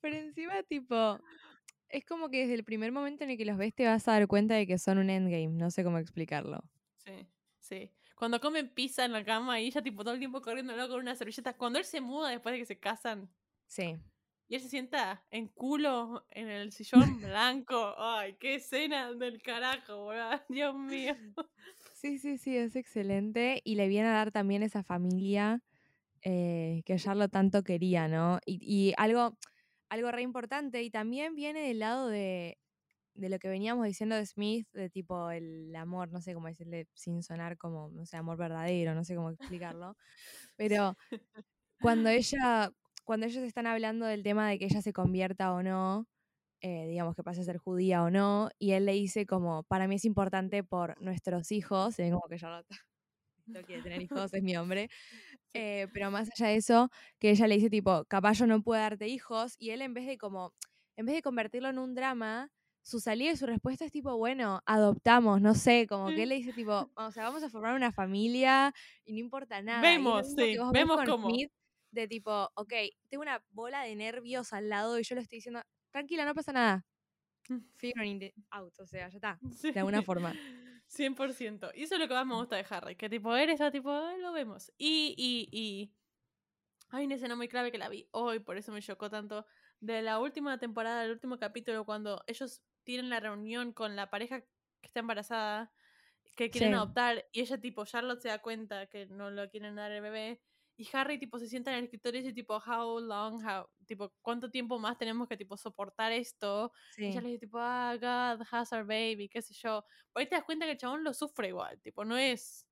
Pero encima, tipo, es como que desde el primer momento en el que los ves te vas a dar cuenta de que son un endgame. No sé cómo explicarlo. Sí, sí. Cuando comen pizza en la cama y ella tipo todo el tiempo corriendo con una servilleta. Cuando él se muda después de que se casan Sí. y él se sienta en culo en el sillón blanco. Ay, qué escena del carajo, boludo. Dios mío. Sí, sí, sí, es excelente. Y le viene a dar también esa familia eh, que Charlotte tanto quería, ¿no? Y, y algo, algo re importante, y también viene del lado de, de lo que veníamos diciendo de Smith, de tipo el amor, no sé cómo decirle, sin sonar como, no sé, amor verdadero, no sé cómo explicarlo. Pero cuando ella, cuando ellos están hablando del tema de que ella se convierta o no, eh, digamos que pase a ser judía o no, y él le dice como, para mí es importante por nuestros hijos, y como que Charlotte no quiere tener hijos, es mi hombre, eh, pero más allá de eso, que ella le dice tipo, capaz yo no puedo darte hijos, y él en vez de como, en vez de convertirlo en un drama, su salida y su respuesta es tipo, bueno, adoptamos, no sé, como que él le dice tipo, o sea, vamos a formar una familia y no importa nada. Vemos, sí, vemos cómo. Smith, de tipo, ok, tengo una bola de nervios al lado y yo le estoy diciendo, tranquila, no pasa nada. Figuring it out, o sea, ya está, Sí. de alguna forma. 100%. Y eso es lo que más me gusta de Harry. Que tipo, él está tipo, "Ah, lo vemos. Y, y, y. Hay una escena muy clave que la vi hoy, por eso me chocó tanto. De la última temporada, del último capítulo, cuando ellos tienen la reunión con la pareja que está embarazada, que quieren Sí. adoptar, y ella, tipo, Charlotte se da cuenta que no lo quieren dar el bebé. Y Harry, tipo, se sienta en el escritorio y dice, tipo, how long, how, tipo, ¿cuánto tiempo más tenemos que, tipo, soportar esto? Y Sí. ella le dice, tipo, ah, God has our baby, qué sé yo. Por ahí te das cuenta que el chabón lo sufre igual, tipo, no es...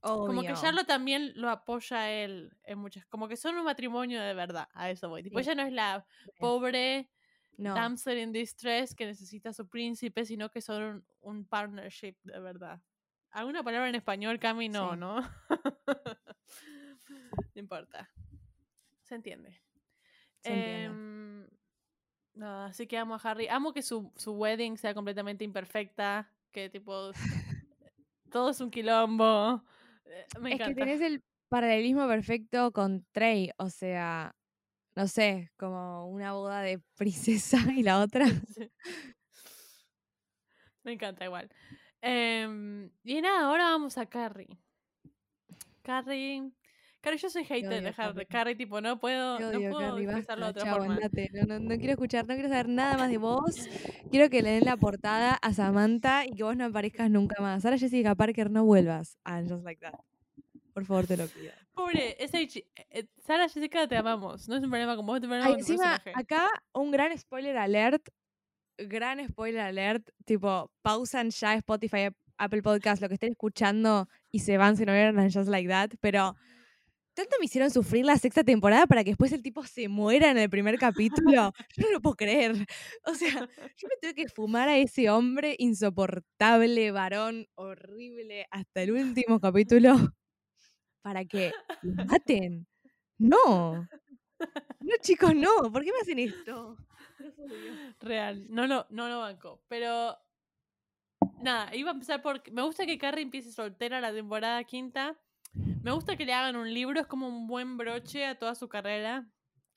Como que Obvio. Charlotte también lo apoya a él en muchas... Como que son un matrimonio de verdad, a eso voy. Tipo, Sí. ella no es la pobre No, damsel in distress que necesita a su príncipe, sino que son un, un partnership de verdad. ¿Alguna palabra en español, Cami? No, Sí. ¿no? no importa. Se entiende. se entiende. Em, así que amo a Harry. Amo que su, su wedding sea completamente imperfecta. Que tipo. todo es un quilombo. Eh, Me es que encanta. tenés el paralelismo perfecto con Trey, o sea, no sé, como una boda de princesa y la otra. Sí. Me encanta igual. Em, y nada, ahora vamos a Carrie. Carrie. Carrie, yo soy hater odio de Harry. Carrie, tipo, no puedo, Te no odio, puedo expresarlo de otra chao, forma. No, no, no quiero escuchar, no quiero saber nada más de vos. Quiero que le den la portada a Samantha y que vos no aparezcas nunca más. Ahora Jessica Parker, no vuelvas a Just Like That. Por favor, te lo pido. Pobre, ese chi- eh, Sara Jessica, te amamos. No es un problema con vos, es un problema Ay, con tu encima, personaje. acá un gran spoiler alert. Gran spoiler alert. Tipo, pausan ya Spotify, Apple Podcast, lo que estén escuchando y se van si no vieron Just Like That. Pero tanto me hicieron sufrir la sexta temporada para que después el tipo se muera en el primer capítulo. Yo no lo puedo creer. O sea, yo me tuve que fumar a ese hombre insoportable, varón, horrible, hasta el último capítulo para que lo maten. No. No, chicos, no. ¿Por qué me hacen esto? Real, no lo, no lo banco. Pero nada, iba a empezar por. Me gusta que Carrie empiece soltera la temporada quinta. Me gusta que le hagan un libro, es como un buen broche a toda su carrera.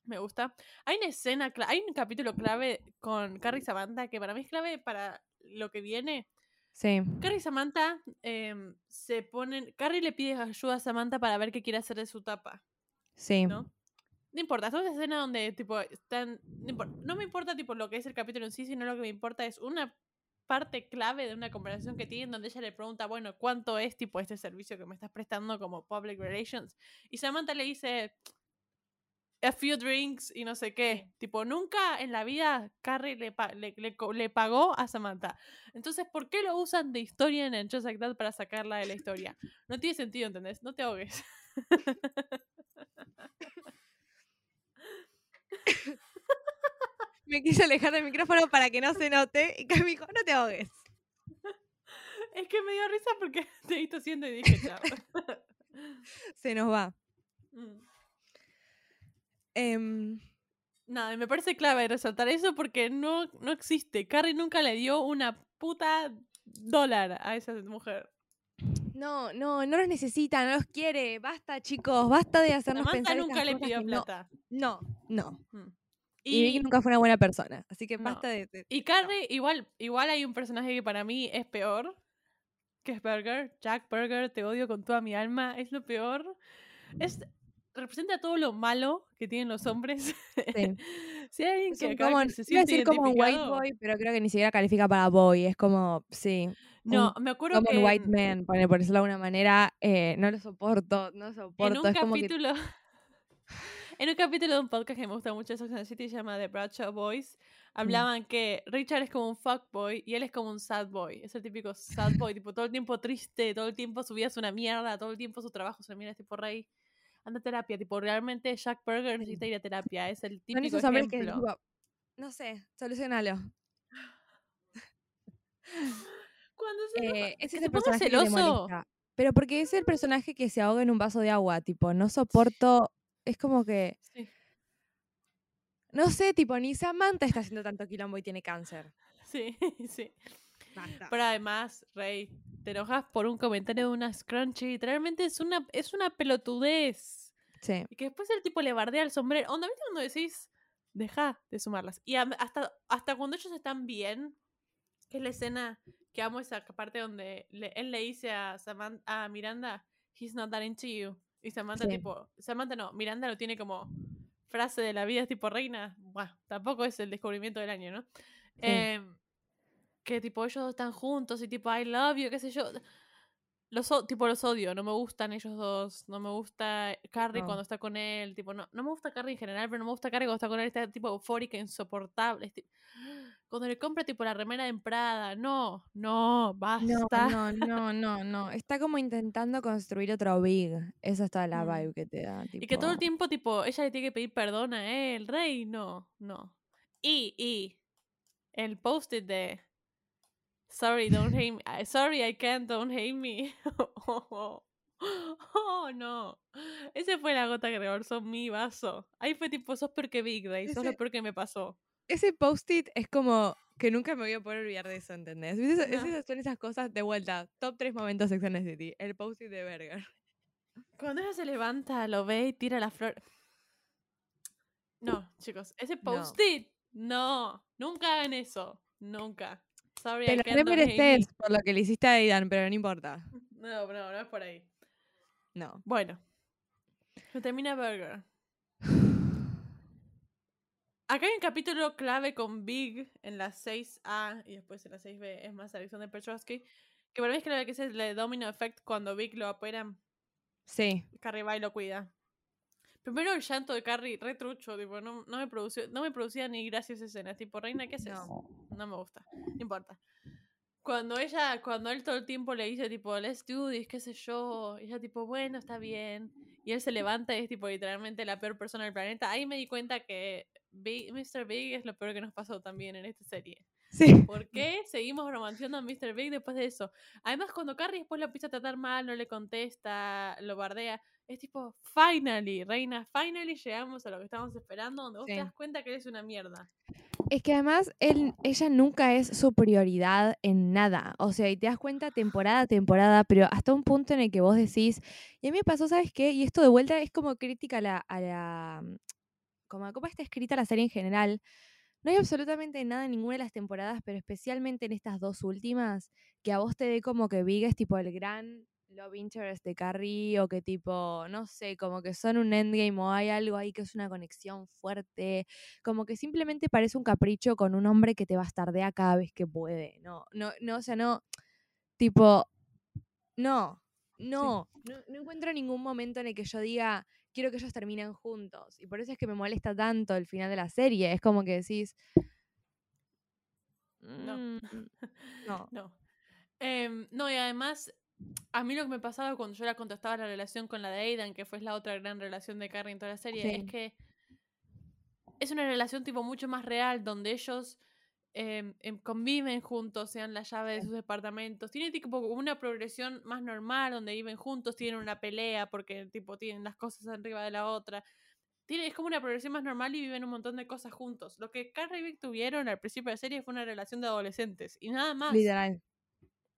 Me gusta. Hay una escena, hay un capítulo clave con Carrie y Samantha que para mí es clave para lo que viene. Sí, Carrie y Samantha em, se ponen. Carrie le pide ayuda a Samantha para ver qué quiere hacer de su tapa. sí. ¿no? No importa, es una escena donde, tipo, están. No me importa, tipo, lo que es el capítulo en sí, sino lo que me importa es una parte clave de una conversación que tienen donde ella le pregunta, bueno, ¿cuánto es, tipo, este servicio que me estás prestando como public relations? Y Samantha le dice, a few drinks y no sé qué. Tipo, nunca en la vida Carrie le, pa- le, le pagó a Samantha. Entonces, ¿por qué lo usan de historia en el Just Like That para sacarla de la historia? No tiene sentido, ¿entendés? No te ahogues. Me quise alejar del micrófono para que no se note. Y Cami dijo, no te ahogues. Es que me dio risa porque te he visto haciendo y dije, chao. Se nos va. Mm. Em, Nada, me parece clave resaltar eso porque no, no existe. Carrie nunca le dio una puta dólar a esa mujer. No, no, no los necesita, no los quiere. Basta, chicos, basta de hacernos Samantha pensar nunca le pidió no- plata. No, no. Mm. Y, Vicky nunca fue una buena persona, así que No. basta de... de- Y Carrie, igual, igual hay un personaje que para mí es peor, que es Burger. Jack Burger, te odio con toda mi alma, es lo peor. Es, representa todo lo malo que tienen los hombres. Sí. si hay alguien Es que un acá que se siente decir como un white boy, pero creo que ni siquiera califica para boy. Es como, sí, No, me acuerdo como que un white en- man, por por decirlo de alguna manera. eh, no lo soporto, no lo en soporto. un es como que capítulo... En un capítulo de un podcast que me gusta mucho de Sex and the City, se llama The Bradshaw Boys, Mm. hablaban que Richard es como un fuckboy y él es como un sad boy. Es el típico sad boy, tipo todo el tiempo triste, todo el tiempo su vida es una mierda, todo el tiempo su trabajo es una mierda, es tipo rey. Anda a terapia, tipo realmente Jack Burger necesita ir a terapia, es el típico esos hombres que, ejemplo. tipo, no sé, solucionalo. Cuando se Eh, es el personaje celoso. Pero porque es el personaje que se ahoga en un vaso de agua, tipo, no soporto, es como que, Sí, no sé, tipo, ni Samantha está haciendo tanto quilombo y tiene cáncer. sí, sí. Basta. Pero además, Rey, te enojas por un comentario de una scrunchy. Literalmente es una, es una pelotudez. Sí, Y que después el tipo le bardea el sombrero. Onda, ¿viste cuando decís, deja de sumarlas? Y hasta, hasta cuando ellos están bien, que es la escena que amo esa parte donde le- él le dice a, Saman- a Miranda, he's not that into you. Y Samantha, Sí. tipo, Samantha no, Miranda lo tiene como frase de la vida, es tipo reina. Buah, tampoco es el descubrimiento del año, ¿no? Em, que tipo ellos están juntos y tipo I love you, qué sé yo. Los, tipo los odio, no me gustan ellos dos, no me gusta Carrie No. cuando está con él, tipo no, no me gusta Carrie en general, pero no me gusta Carrie cuando está con él, está tipo eufórica, insoportable. Cuando le compra tipo la remera de Prada, no, no, basta. no, no, no, no. Está como intentando construir otro Big. Esa es toda la Mm. vibe que te da. Y que todo el tiempo, tipo, ella le tiene que pedir perdón a él, rey, no, no. Y, y, el post-it de Sorry, don't hate me. Sorry, I can't, don't hate me. oh, no. Esa fue la gota que rebalsó mi vaso. Ahí fue tipo, sos peor que Big sos lo Ese- peor que me pasó. Ese post-it es como que nunca me voy a poder olvidar de eso, ¿entendés? Esas son esas cosas de vuelta. Top 3 momentos Sex and the City. El post-it de Berger. Cuando ella se levanta, lo ve y tira la flor. No, chicos, ese No. post-it, no. Nunca hagan eso. Nunca. Sorry, Te lo por lo que le hiciste a Aidan, pero no importa. No, no, no es por ahí. No. Bueno. Termina Burger. Acá hay un capítulo clave con Big en la 6A y después en la 6B es más Alexander Petrovsky. Que para mí es clave que es el Domino Effect cuando Big lo operan, Sí. Carrie va y lo cuida. Primero el llanto de Carrie, retrucho, tipo, no, no me producía, no me producía ni gracia esa escena. Tipo, Reina, ¿qué haces? No. No me gusta. No importa. Cuando ella, cuando él todo el tiempo le dice tipo, let's do this, qué sé yo, y ella tipo, bueno, está bien. Y él se levanta y es tipo literalmente la peor persona del planeta. Ahí me di cuenta que Big- Mr. Big es lo peor que nos pasó también en esta serie. Sí. ¿Por qué seguimos romanceando a Mr. Big después de eso? Además, cuando Carrie después lo empieza a tratar mal, no le contesta, lo bardea, es tipo, finally, reina, finally llegamos a lo que estábamos esperando, donde vos Sí. te das cuenta que eres una mierda. Es que además él, ella nunca es su prioridad en nada. O sea, y te das cuenta temporada a temporada, pero hasta un punto en el que vos decís, y a mí me pasó, ¿sabes qué? Y esto de vuelta es como crítica a la, a la mm, como a cómo está escrita la serie en general. No hay absolutamente nada en ninguna de las temporadas, pero especialmente en estas dos últimas, que a vos te dé como que Big es tipo el gran love interest de Carrie o que tipo, no sé, como que son un endgame o hay algo ahí que es una conexión fuerte, como que simplemente parece un capricho con un hombre que te bastardea cada vez que puede. No, no, no, o sea, no, tipo, no, no, no, no encuentro ningún momento en el que yo diga, quiero que ellos terminen juntos. Y por eso es que me molesta tanto el final de la serie. Es como que decís, No. "Mm, no, No. Em, no, y además, a mí lo que me pasaba cuando yo la contestaba la relación con la de Aidan, que fue la otra gran relación de Carrie en toda la serie, Sí. es que es una relación tipo mucho más real, donde ellos em, em, conviven juntos, sean la llave de sus departamentos. Tienen tipo una progresión más normal, donde viven juntos, tienen una pelea, porque tipo tienen las cosas arriba de la otra. Tiene, es como una progresión más normal y viven un montón de cosas juntos. Lo que Carrie y Vic tuvieron al principio de la serie fue una relación de adolescentes y nada más. literal.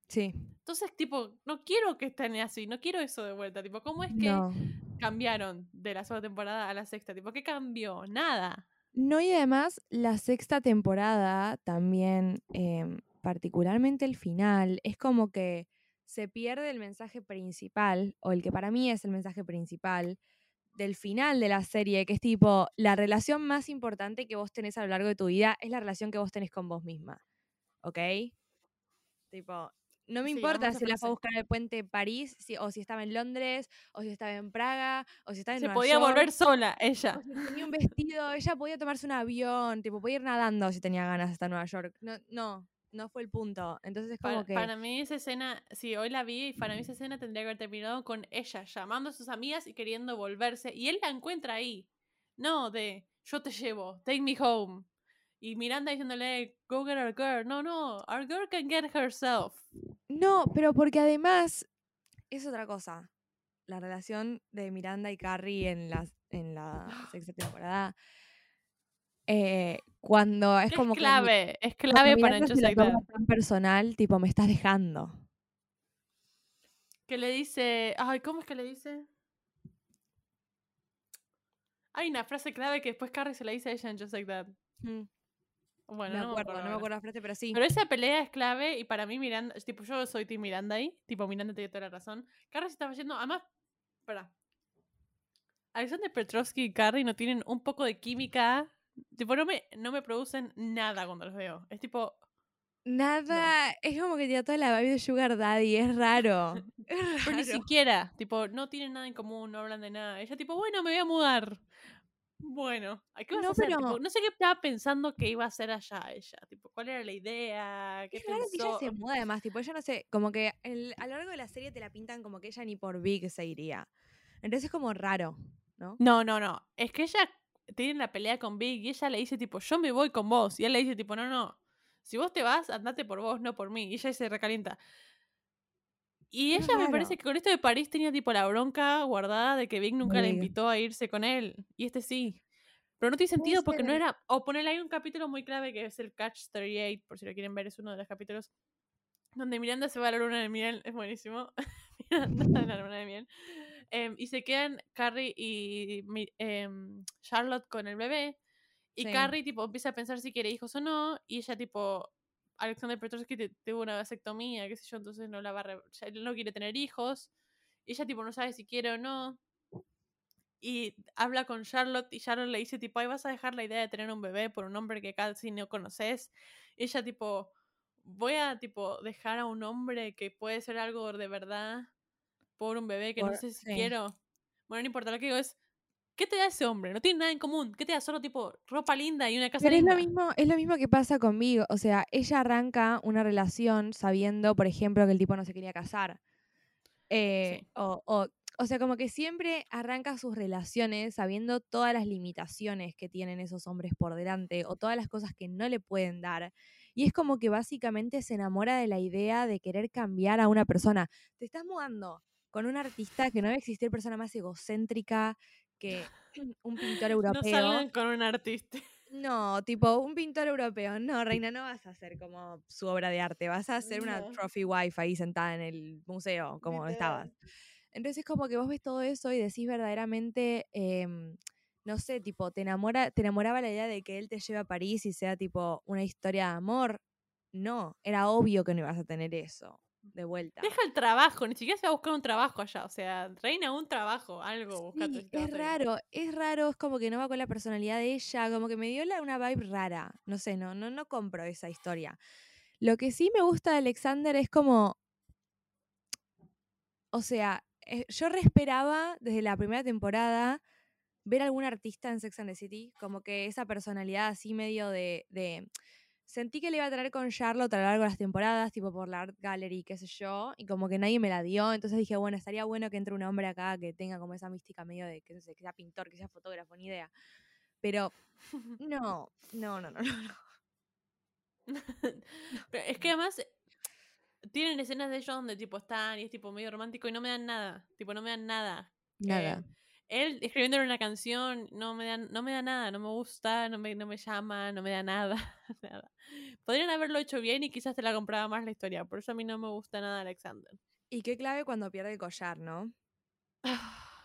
Sí. Entonces, tipo, no quiero que estén así, no quiero eso de vuelta. Tipo, ¿cómo es que No. cambiaron de la segunda temporada a la sexta? Tipo, ¿qué cambió? Nada. No, y además la sexta temporada también, em, particularmente el final, es como que se pierde el mensaje principal, o el que para mí es el mensaje principal del final de la serie, que es tipo, la relación más importante que vos tenés a lo largo de tu vida es la relación que vos tenés con vos misma. ¿Ok? Tipo, no me Sí, importa si la fue a buscar al puente de París, si- o si estaba en Londres, o si estaba en Praga, o si estaba en Se Nueva podía York. volver sola, ella. O si tenía un vestido, ella podía tomarse un avión, tipo, podía ir nadando si tenía ganas hasta Nueva York. No, no, no fue el punto. Entonces es como Para, que. para mí esa escena, sí, hoy la vi y para mí esa escena tendría que haber terminado con ella llamando a sus amigas y queriendo volverse. Y él la encuentra ahí. No, de yo te llevo, take me home. Y Miranda diciéndole, go get our girl. No, no, our girl can get herself. No, pero porque además es otra cosa. La relación de Miranda y Carrie en la, en la sexta temporada. eh, cuando es como es que clave, es clave para Just Like That. tan personal, tipo, me estás dejando. Que le dice, ay, ¿cómo es que le dice? Hay una frase clave que después Carrie se la dice a ella en Just Like That. Mm, Bueno, me no acuerdo, no me acuerdo la frase, pero sí. Pero esa pelea es clave y para mí Miranda, tipo, yo soy Team Miranda ahí, tipo Miranda tiene toda la razón. Carrie se estaba yendo, además, espera. Alexander Petrovsky y Carrie no tienen un poco de química, tipo, no me, no me producen nada cuando los veo. Es tipo, Nada, es como que tiene toda la vibe de Sugar Daddy, es raro. Es pero ni siquiera, tipo, no tienen nada en común, no hablan de nada. Ella tipo, bueno, me voy a mudar. Bueno, ¿a ¿qué vas No, a hacer? pero- Tipo, no sé qué estaba pensando que iba a hacer allá ella, tipo, cuál era la idea, qué Es raro que ella pensó. se muda además, tipo, ella no sé, como que el- a lo largo de la serie te la pintan como que ella ni por Big se iría. Entonces es como raro, ¿no? No, no, no. Es que ella tiene la pelea con Big y ella le dice tipo, yo me voy con vos. Y él le dice tipo, no, no. Si vos te vas, andate por vos, no por mí. Y ella se recalienta. Y ella me parece que con esto de París tenía tipo la bronca guardada de que Big nunca la Big. invitó a irse con él. Y este sí. Pero no tiene sentido porque no era. O ponerle ahí un capítulo muy clave que es el Catch 38, por si lo quieren ver, es uno de los capítulos. Donde Miranda se va a la luna de miel, es buenísimo. Miranda en la luna de miel. Em, y se quedan Carrie y em, Charlotte con el bebé. Y Sí. Carrie, tipo, empieza a pensar si quiere hijos o no. Y ella, tipo, Alexander Petrovsky te- tuvo una vasectomía, qué sé yo, entonces no la va a no quiere tener hijos. Y ella, tipo, no sabe si quiere o no. Y habla con Charlotte y Charlotte le dice, tipo, ay, vas a dejar la idea de tener un bebé por un hombre que casi no conoces. Y ella, tipo, voy a, tipo, dejar a un hombre que puede ser algo de verdad por un bebé que no sé si sí. quiero. Bueno, no importa, lo que digo es, ¿qué te da ese hombre? No tiene nada en común. ¿Qué te da? Solo, tipo, ropa linda y una casa Pero es linda. lo mismo, es lo mismo que pasa conmigo. O sea, ella arranca una relación sabiendo, por ejemplo, que el tipo no se quería casar. Eh, Sí. o, o, o sea, como que siempre arranca sus relaciones sabiendo todas las limitaciones que tienen esos hombres por delante o todas las cosas que no le pueden dar. Y es como que básicamente se enamora de la idea de querer cambiar a una persona. Te estás mudando con un artista que no debe existir persona más egocéntrica que un pintor No europeo. salgan con un artista. No, tipo un pintor europeo. No, Reina, no vas a hacer como su obra de arte. Vas a hacer una No. trophy wife ahí sentada en el museo, como estabas. Literal. Entonces, como que vos ves todo eso y decís verdaderamente, em, no sé, tipo, te, enamora, te enamoraba la idea de que él te lleve a París y sea tipo una historia de amor. No, era obvio que no ibas a tener eso de vuelta. Deja el trabajo, ni siquiera se va a buscar un trabajo allá. O sea, reina un trabajo, algo. Sí, es raro, es raro, es como que no va con la personalidad de ella, como que me dio la- una vibe rara. No sé, no, no, no compro esa historia. Lo que sí me gusta de Alexander es como. O sea, eh, yo re esperaba desde la primera temporada ver algún artista en Sex and the City, como que esa personalidad así medio de. de- Sentí que le iba a traer con Charlotte a lo largo de las temporadas, tipo por la Art Gallery, qué sé yo, y como que nadie me la dio. Entonces dije, bueno, estaría bueno que entre un hombre acá que tenga como esa mística medio de que, no sé, que sea pintor, que sea fotógrafo, ni idea. Pero no, no, no, no, no. no. Pero es que además eh, tienen escenas de ellos donde tipo están y es tipo medio romántico y no me dan nada. Tipo, no me dan nada. Nada. Eh, Él escribiéndole una canción no me da, no me da nada, no me gusta, no me, no me llama, no me da nada, nada. Podrían haberlo hecho bien y quizás te la compraba más la historia, por eso a mí no me gusta nada Alexander. Y qué clave cuando pierde el collar, ¿no?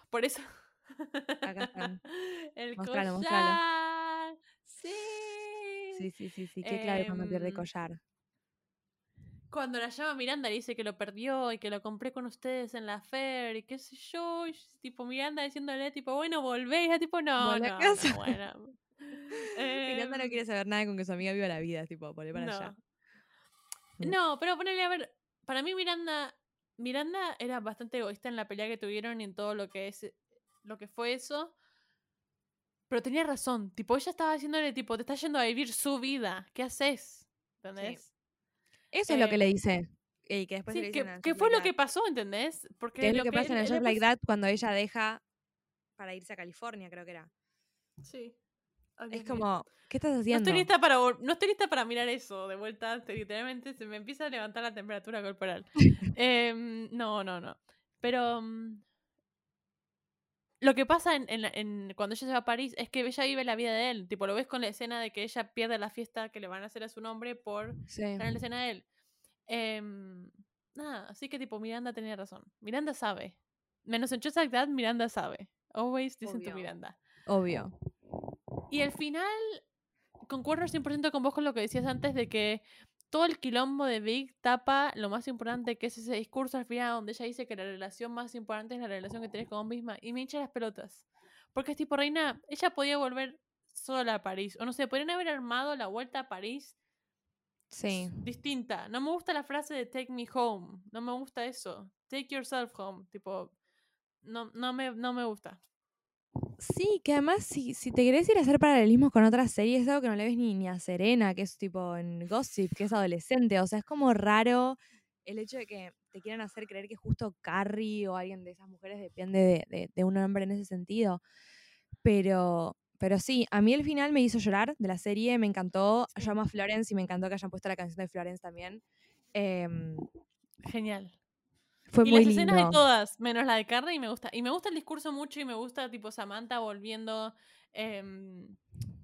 Por eso. Acá están. El Mostralo, collar. mostralo. Sí. Sí, sí, sí, sí. Qué clave cuando pierde el Em, collar. Cuando la llama Miranda le dice que lo perdió y que lo compré con ustedes en la fair y qué sé yo. y tipo Miranda diciéndole tipo, bueno, volvé. Y ella tipo, no, Volvé no, casa. no, bueno. Miranda no Em, quiere saber nada con que su amiga viva la vida, tipo, volver para allá. no. Mm. No, pero ponele a ver, para mí Miranda, Miranda era bastante egoísta en la pelea que tuvieron y en todo lo que es lo que fue eso. Pero tenía razón, tipo, ella estaba diciéndole, tipo, te estás yendo a vivir su vida, ¿qué haces? ¿Entendés? Eso es lo que le Eh, dice. Y que después Sí, le que, a Just fue lo que pasó, ¿entendés? Porque Que es lo que pasa en Just Like That cuando ella deja para irse a California, creo que era. Sí. Es como, ¿qué estás No haciendo? estoy, lista para, no estoy lista para mirar eso de vuelta. te- Literalmente se me empieza a levantar la temperatura corporal. Em, no, no, no. Pero mm, lo que pasa en, en la- en- cuando ella se va a París es que ella vive la vida de él. Tipo, lo ves con la escena de que ella pierde la fiesta que le van a hacer a su nombre por Sí. estar en la escena de él. Em, nada, así que tipo, Miranda tenía razón. Miranda sabe. Menos en Just Like That, Miranda sabe. Always dicen to Obvio. Miranda. Obvio. Y al final, concuerdo 100% con vos con lo que decías antes de que todo el quilombo de Vic tapa lo más importante que es ese discurso al final donde ella dice que la relación más importante es la relación que tenés con vos misma. Y me hincha las pelotas. Porque es tipo, reina, ella podía volver sola a París. O no sé, podrían haber armado la vuelta a París Sí. distinta. No me gusta la frase de take me home. No me gusta eso. Take yourself home. Tipo, no, no, me, no me gusta. Sí, que además si, si te querés ir a hacer paralelismos con otras series, es algo que no le ves ni, ni a Serena, que es tipo en Gossip, que es adolescente. O sea, es como raro el hecho de que te quieran hacer creer que justo Carrie o alguien de esas mujeres depende de, de- de un hombre en ese sentido. Pero, pero sí, a mí el final me hizo llorar de la serie, me encantó. Sí. Yo amo a Florence y me encantó que hayan puesto la canción de Florence también. Em, Genial. Fue y muy las escenas de todas, menos la de Carrie, y me gusta. Y me gusta el discurso mucho y me gusta, tipo, Samantha volviendo em,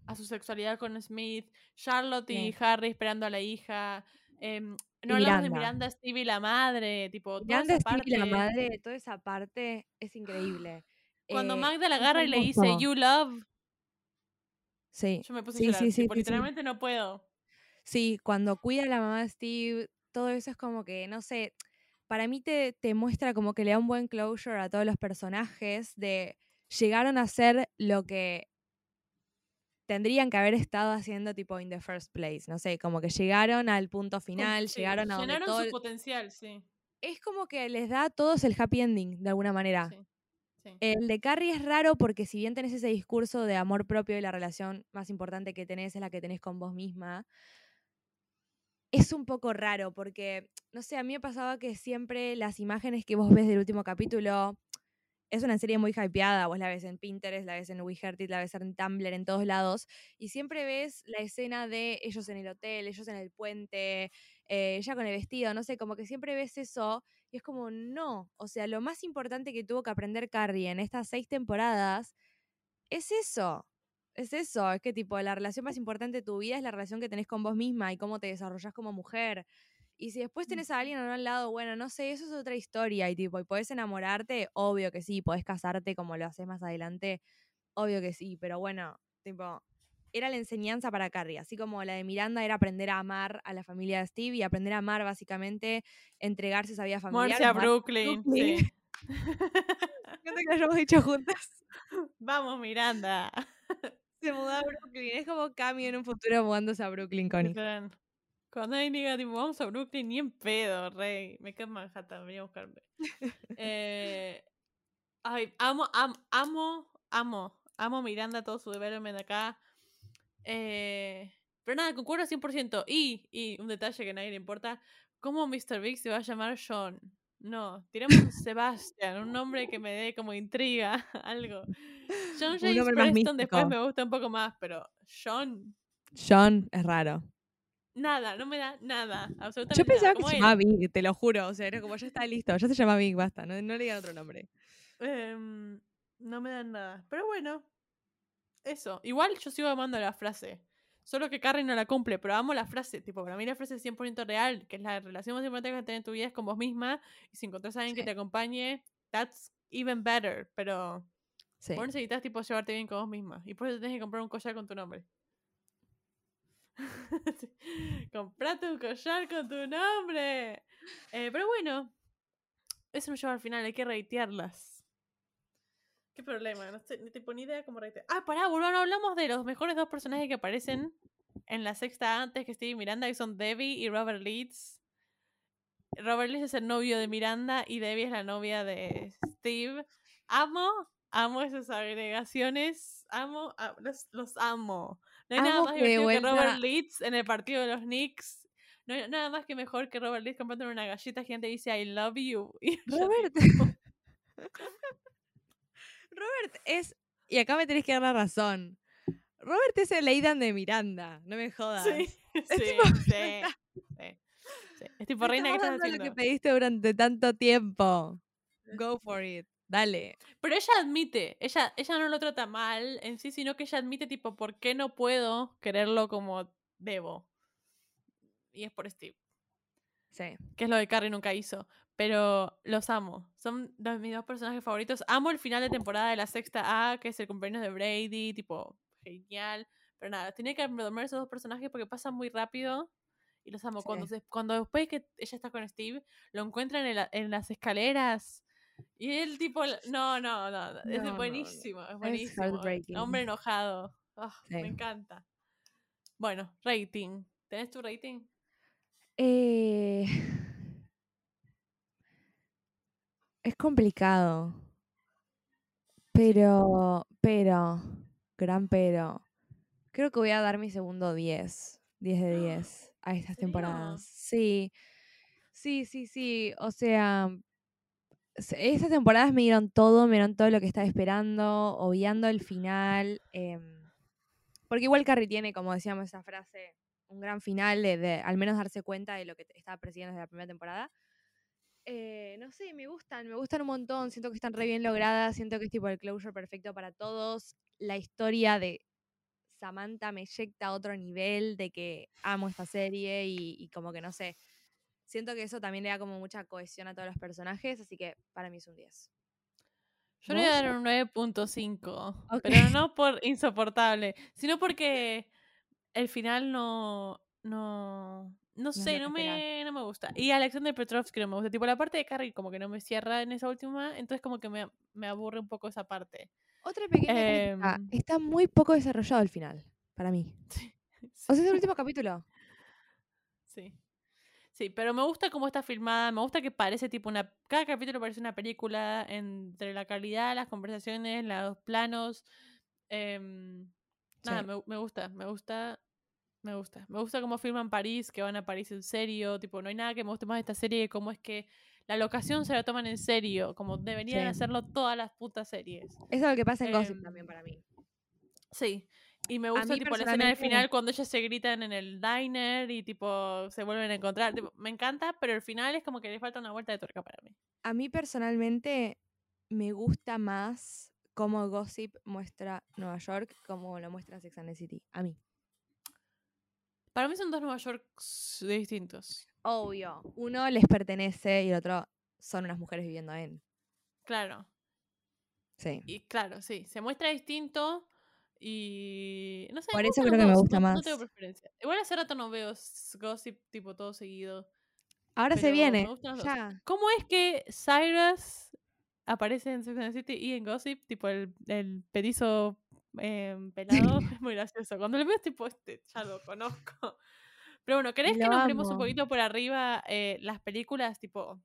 a su sexualidad con Smith, Charlotte y Sí. Harry esperando a la hija. em, Y no hablamos de Miranda. Miranda, Stevie la madre, tipo, toda Miranda esa Stevie, la parte. madre, toda esa parte es increíble. Cuando Eh, Magda la agarra y le dice. You love, Sí, yo me puse Sí, a llorar. sí, sí, tipo, sí, sí. literalmente no puedo. sí, cuando cuida a la mamá de Steve, todo eso es como que, no sé, para mí te, te muestra como que le da un buen closure a todos los personajes de llegaron a ser lo que tendrían que haber estado haciendo tipo in the first place, no sé, como que llegaron al punto final, sí, llegaron a llenaron todo... su potencial, sí. Es como que les da a todos el happy ending, de alguna manera. sí, sí. El de Carrie es raro porque si bien tenés ese discurso de amor propio y la relación más importante que tenés es la que tenés con vos misma, es un poco raro porque, no sé, a mí me pasaba que siempre las imágenes que vos ves del último capítulo es una serie muy hypeada, vos la ves en Pinterest, la ves en WeHeartIt, la ves en Tumblr, en todos lados, y siempre ves la escena de ellos en el hotel, ellos en el puente, eh, ella con el vestido, no sé, como que siempre ves eso y es como, no, o sea, lo más importante que tuvo que aprender Carrie en estas seis temporadas es eso. Es eso, es que tipo, la relación más importante de tu vida es la relación que tenés con vos misma y cómo te desarrollás como mujer. Y si después tenés a alguien al lado, bueno, no sé, eso es otra historia y tipo, y podés enamorarte, obvio que sí, podés casarte como lo haces más adelante, obvio que sí, pero bueno, tipo, era la enseñanza para Carrie, así como la de Miranda era aprender a amar a la familia de Steve y aprender a amar básicamente, entregarse a esa vida familiar. Moverse a mudarse Brooklyn, Brooklyn. sí. Que lo hayamos dicho juntas. Vamos, Miranda. Se mudó a Brooklyn. Es como Cami en un futuro mudándose a Brooklyn con. Cuando alguien diga, tipo, vamos a Brooklyn, ni en pedo, rey. Me quedo en Manhattan, venía a buscarme. Eh, ay, amo, am- amo, amo, amo Miranda, todo su development acá. Eh, pero nada, concuerdo 100%. Y, y un detalle que a nadie le importa, ¿cómo Mr. Big se va a llamar John? No, tiramos a Sebastian, un nombre que me dé como intriga, algo. John Un James Preston después me gusta un poco más, pero John, John es raro. nada, no me da nada, absolutamente Yo pensaba nada. que se llamaba Big, te lo juro. O sea, era como ya está listo, ya se llama Big, basta. No, no le digan otro nombre. Em, No me dan nada. Pero bueno, eso. Igual yo sigo amando la frase. Solo que Carrie no la cumple, pero amo la frase. Tipo, para mí la frase es 100% real, que es la relación más importante que tener en tu vida es con vos misma. Y si encontrás a alguien que te acompañe, that's even better. Pero Sí. vos necesitas, tipo, llevarte bien con vos misma. Y por eso tenés que comprar un collar con tu nombre. Comprate un collar con tu nombre. Eh, pero bueno, eso nos lleva al final, hay que reitearlas. ¿Qué problema? No sé, ni tipo ni idea cómo reitear. Ah, pará, boludo, no hablamos de los mejores dos personajes que aparecen en la sexta antes que Steve y Miranda, que son Debbie y Robert Leeds. Robert Leeds es el novio de Miranda y Debbie es la novia de Steve. Amo, amo esas agregaciones. Amo, a- los, los amo. No hay nada más divertido que Robert Leeds en el partido de los Knicks. No hay nada más que mejor que Robert Leeds comprando una galleta gigante y dice I love you. Y yo Robert. tipo, Robert es. Y acá me tenés que dar la razón. Robert es el Aidan de Miranda. No me jodas. Sí, Es sí, tipo, sí, sí, sí. Es tipo, reina, ¿qué estamos estás lo que pediste durante tanto tiempo. Go for it. Dale. Pero ella admite, ella, ella no lo trata mal en sí, sino que ella admite, tipo, ¿por qué no puedo quererlo como debo? Y es por Steve, Sí. que es lo que Carrie nunca hizo. Pero los amo. Son de mis dos personajes favoritos. Amo el final de temporada de la sexta A, que es el cumpleaños de Brady, tipo, genial. Pero nada, tiene que dormir esos dos personajes porque pasan muy rápido. Y los amo. Cuando, se- cuando después que ella está con Steve, lo encuentran en, la- en las escaleras. Y él tipo, no, no, no, es no, no. buenísimo, es buenísimo. Hombre enojado. Ah, Me encanta. Bueno, rating. ¿Tenés tu rating? Eh, Es complicado. Pero, pero, gran pero. Creo que voy a dar mi segundo 10. 10 de 10 a estas temporadas. Sí. Sí, sí, sí. O sea, se- estas temporadas me dieron todo, me dieron todo lo que estaba esperando, obviando el final. em, porque igual Carrie tiene, como decíamos, esa frase, un gran final de, de al menos darse cuenta de lo que estaba persiguiendo desde la primera temporada. Eh, no sé, me gustan, me gustan un montón, siento que están re bien logradas, siento que es tipo el closure perfecto para todos. La historia de Samantha me eyecta a otro nivel de que amo esta serie y, y como que no sé. Siento que eso también le da como mucha cohesión a todos los personajes, así que para mí es un 10. Yo le voy a dar un 9.5. Ok. Pero no por insoportable, sino porque el final no. No. No sé, no me, no me gusta. Y Alexander Petrovsky no me gusta. Tipo, la parte de Carrie como que no me cierra en esa última. Entonces, como que me, me aburre un poco esa parte. Otra pequeña Em. está muy poco desarrollado el final, para mí. Sí. O sea, es el último capítulo. Sí. Sí, pero me gusta cómo está filmada, me gusta que parece tipo una... Cada capítulo parece una película entre la calidad, las conversaciones, los planos. em, nada, Sí. me, me gusta, me gusta, me gusta. Me gusta cómo filman París, que van a París en serio, tipo, no hay nada que me guste más de esta serie, cómo es que la locación se la toman en serio, como deberían Sí. hacerlo todas las putas series. Eso es lo que pasa en Gossip Em, también para mí. Sí. Y me gusta tipo la escena del final cuando ellas se gritan en el diner y tipo se vuelven a encontrar. tipo, me encanta, pero el final es como que le falta una vuelta de tuerca para mí. A mí personalmente me gusta más cómo Gossip muestra Nueva York como lo muestra Sex and the City. A mí. Para mí son dos Nueva Yorks distintos. Obvio. Uno les pertenece y el otro son unas mujeres viviendo en. Claro. Sí. Y claro, sí. Se muestra distinto y. No sé. Por eso creo que me gusta no- No más. tengo preferencia. Igual hace rato no veo Gossip tipo todo seguido. Ahora se viene. Ya. ¿Cómo es que Cyrus aparece en Sex and the City y en Gossip? Tipo el, el petizo em, pelado. es muy gracioso. Cuando lo veo es tipo, este, ya lo conozco. Pero bueno, ¿querés que Lo nombremos un poquito por arriba eh, las películas? Tipo,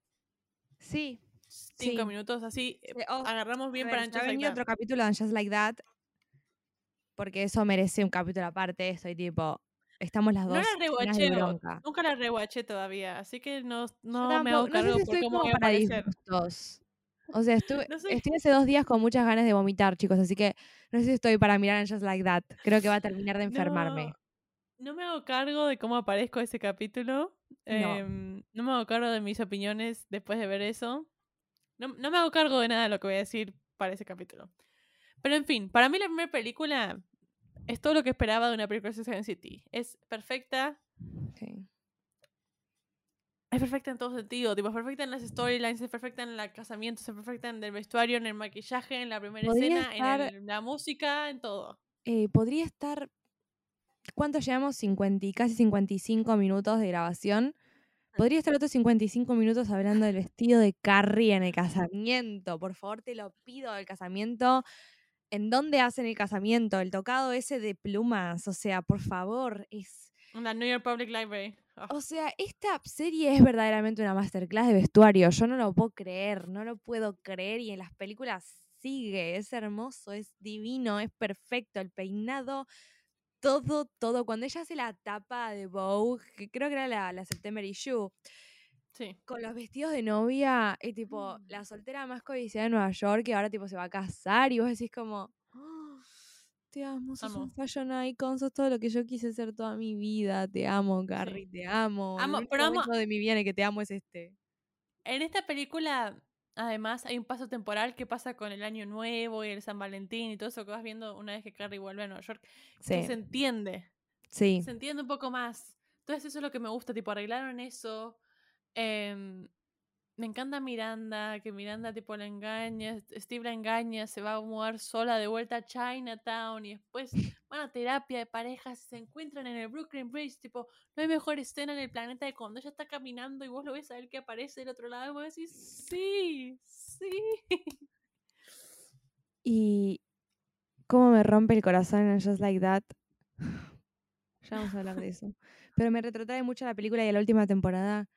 Sí. cinco Sí. minutos así. eh, oh, agarramos bien para ver, ya anchos venía otro capítulo de Just Like That. Porque eso merece un capítulo aparte. Estoy tipo. Estamos las No dos. la de rewatcheo. bronca. Nunca la rewatché todavía. Así que no, no me hago no sé cargo si por cómo voy a para aparecer. disgustos. O sea, estuve, No estoy hace dos días con muchas ganas de vomitar, chicos, así que no sé si estoy para mirar en Just Like That. Creo que va a terminar de enfermarme. No, no me hago cargo de cómo aparezco ese capítulo. No. Em, no me hago cargo de mis opiniones después de ver eso. No, no me hago cargo de nada de lo que voy a decir para ese capítulo. Pero en fin, para mí la primera película es todo lo que esperaba de una película de Sex City. Es perfecta. Sí. Es perfecta en todo sentido. Tipo, es perfecta en las storylines, es perfecta en el casamiento, es perfecta en el vestuario, en el maquillaje, en la primera Podría escena, estar- en el- la música, en todo. Eh, podría estar. ¿Cuánto llevamos? 50, y casi 55 minutos de grabación. Podría estar otros 55 minutos hablando del vestido de Carrie en el casamiento. Por favor, te lo pido, el casamiento. ¿En dónde hacen el casamiento? El tocado ese de plumas. O sea, por favor, es. En la New York Public Library. O sea, esta serie es verdaderamente una masterclass de vestuario. Yo no lo puedo creer, no lo puedo creer. Y en las películas sigue, es hermoso, es divino, es perfecto. El peinado, todo, todo. Cuando ella hace la tapa de Vogue, que creo que era la, la September Issue, sí. con los vestidos de novia, y tipo, Mm. la soltera más codiciada de Nueva York, y ahora tipo se va a casar, y vos decís como. "Ah, Te amo, sos Amo. un fashion icon, sos todo lo que yo quise ser toda mi vida. Te amo, Carrie, te amo. Amo, el pero amo- de mi vida en el que te amo es este. En esta película, además, hay un paso temporal que pasa con el Año Nuevo y el San Valentín y todo eso que vas viendo una vez que Carrie vuelve a Nueva York, que Sí, se entiende. sí. se entiende un poco más. Entonces eso es lo que me gusta, tipo, arreglaron eso. Em, me encanta Miranda, que Miranda tipo la engaña, Steve la engaña, se va a mudar sola de vuelta a Chinatown y después van a terapia de parejas, se encuentran en el Brooklyn Bridge, tipo, no hay mejor escena en el planeta de cuando ella está caminando y vos lo ves a ver que aparece del otro lado y vos decís, sí, sí. Y cómo me rompe el corazón en Just Like That. Ya vamos a hablar de eso. Pero me retrotrae mucho la película y a la última temporada.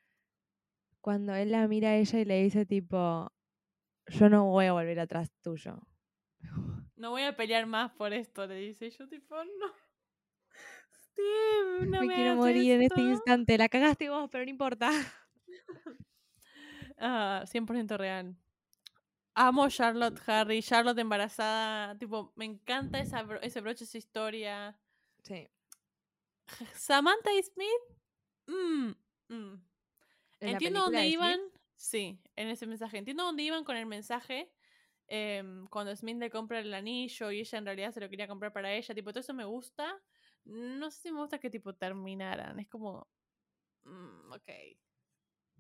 Cuando él la mira a ella y le dice tipo, yo no voy a volver atrás tuyo. No voy a pelear más por esto, le dice. Yo tipo, no. Steve, no me, me, quiero morir en este esto". instante. La cagaste vos, pero no importa. Ah, 100% real. Amo Charlotte Harry, Charlotte embarazada. Tipo, me encanta esa bro- ese broche, esa historia. Sí. Samantha Smith. mm, mm. ¿En la Entiendo dónde iban. Sí, en ese mensaje. Entiendo dónde iban con el mensaje. em, cuando Smith le compra el anillo y ella en realidad se lo quería comprar para ella. Tipo, todo eso me gusta. No sé si me gusta que tipo terminaran. Es como. mm, ok.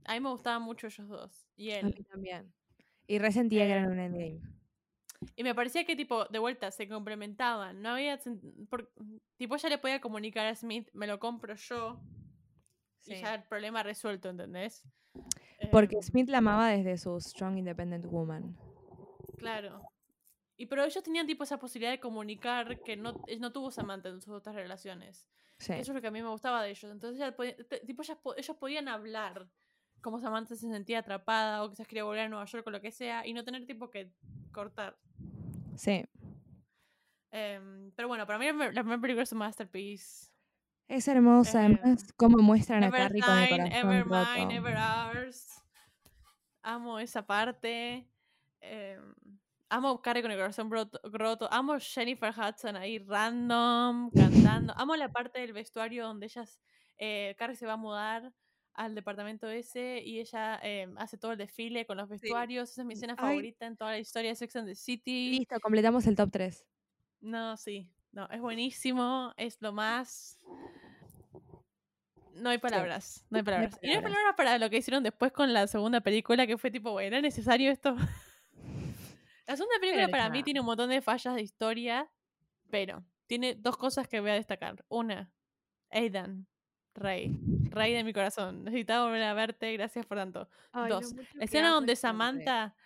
A mí me gustaban mucho ellos dos. Y A él. mí también. Y resentía que Eh, eran un endgame. Y me parecía que, tipo, de vuelta, se complementaban. No había... por- tipo, ella le podía comunicar a Smith, me lo compro yo. Y Sí. ya el problema resuelto, ¿entendés? Porque Em, Smith la amaba desde su Strong Independent Woman. Claro. Y pero ellos tenían, tipo, esa posibilidad de comunicar que no, él no tuvo Samantha en sus otras relaciones. Sí. Eso es lo que a mí me gustaba de ellos. Entonces, podía- te- tipo, po- ellos podían hablar cómo Samantha se sentía atrapada o quizás quería volver a Nueva York o lo que sea y no tener, tipo, que cortar. Sí. Em, pero bueno, para mí la primera película es un masterpiece. Es hermosa, Eh, además, cómo muestran a Carrie con el corazón ever roto. mine, ever ours. Amo esa parte. Em, amo Carrie con el corazón roto, roto. Amo Jennifer Hudson ahí random, cantando. Amo la parte del vestuario donde ellas, eh, Carrie se va a mudar al departamento ese y ella em, hace todo el desfile con los vestuarios. Esa es mi escena Ay. favorita en toda la historia de Sex and the City. Listo, completamos el top 3. No, sí. No, es buenísimo. Es lo más. No hay palabras. No hay palabras. Y no hay palabras. palabras para lo que hicieron después con la segunda película, que fue tipo, bueno, ¿era necesario esto? la segunda película para mí tiene un montón de fallas de historia, pero tiene dos cosas que voy a destacar. Una, Aidan, Rey. Rey de mi corazón. Necesitaba volver a verte, gracias por tanto. Dos, La escena donde Samantha,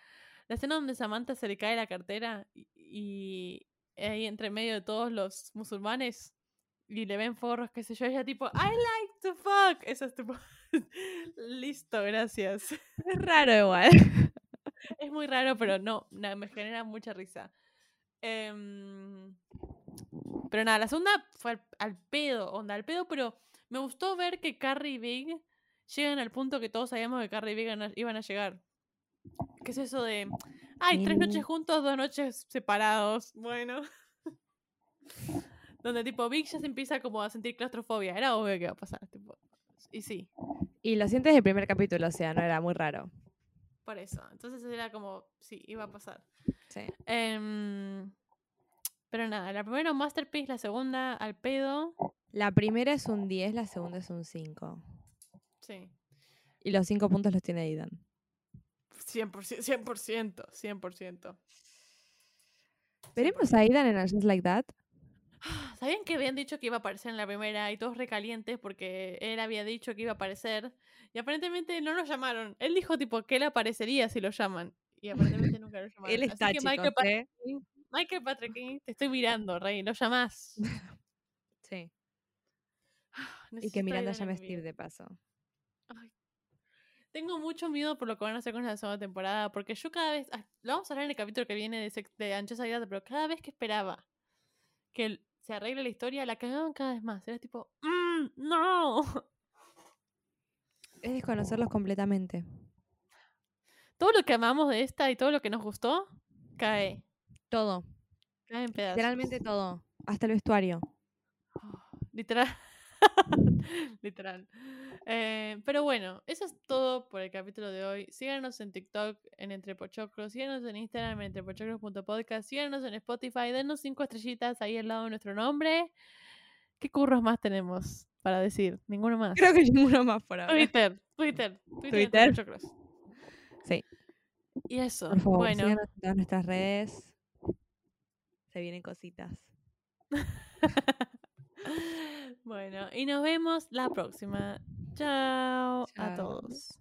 la escena donde Samantha se le cae la cartera y ahí entre medio de todos los musulmanes y le ven forros, qué sé yo, ella tipo, I like to fuck. Eso es tipo, listo, gracias. Es raro igual. Es muy raro, pero no, me genera mucha risa. Em, pero nada, la segunda fue al, al pedo, onda, al pedo, pero me gustó ver que Carrie y Big llegan al punto que todos sabíamos que Carrie y Big iban a llegar. ¿Qué es eso de, ay, tres noches juntos, dos noches separados? Bueno. Donde tipo Big ya se empieza como a sentir claustrofobia. Era obvio que iba a pasar. Tipo. Y sí. Y lo sientes del primer capítulo, o sea, no era muy raro. Por eso. Entonces era como, sí, iba a pasar. Sí. Em, pero nada, la primera un masterpiece, la segunda al pedo. La primera es un 10, la segunda es un 5. Sí. Y los 5 puntos los tiene Aidan. 100%, 100%, 100%. ¿Veremos a Aidan en A Just Like That? ¿Sabían que habían dicho que iba a aparecer en la primera y todos recalientes porque él había dicho que iba a aparecer? Y aparentemente no lo llamaron. Él dijo tipo que él aparecería si lo llaman. Y aparentemente nunca lo llamaron. Él está, Así que Michael chicos, Patrick, ¿eh? King- Michael Patrick King, te estoy mirando, Rey, lo llamás. Sí. Y que Miranda llame Steve de paso. Tengo mucho miedo por lo que van a hacer con la segunda temporada, porque yo cada vez, ah, lo vamos a hablar en el capítulo que viene de, de Anchosa Guiada, pero cada vez que esperaba que se arregle la historia, la cagaban cada vez más. Era tipo, "Mm, no. Es desconocerlos completamente. Todo lo que amamos de esta y todo lo que nos gustó, cae. Todo. Cae en pedazos. Literalmente todo. Hasta el vestuario. Literal. Literal. Eh, pero bueno, eso es todo por el capítulo de hoy. Síganos en TikTok en Entre Pochoclos, síganos en Instagram en entrepochoclos.podcast, síganos en Spotify, denos cinco estrellitas ahí al lado de nuestro nombre. ¿Qué curros más tenemos para decir? Ninguno más. Creo que ninguno más por ahora. Twitter, Twitter, Twitter, Twitter. Sí. Y eso, Por favor, bueno. síganos en todas nuestras redes. Se vienen cositas. bueno, y nos vemos la próxima. Chao a todos.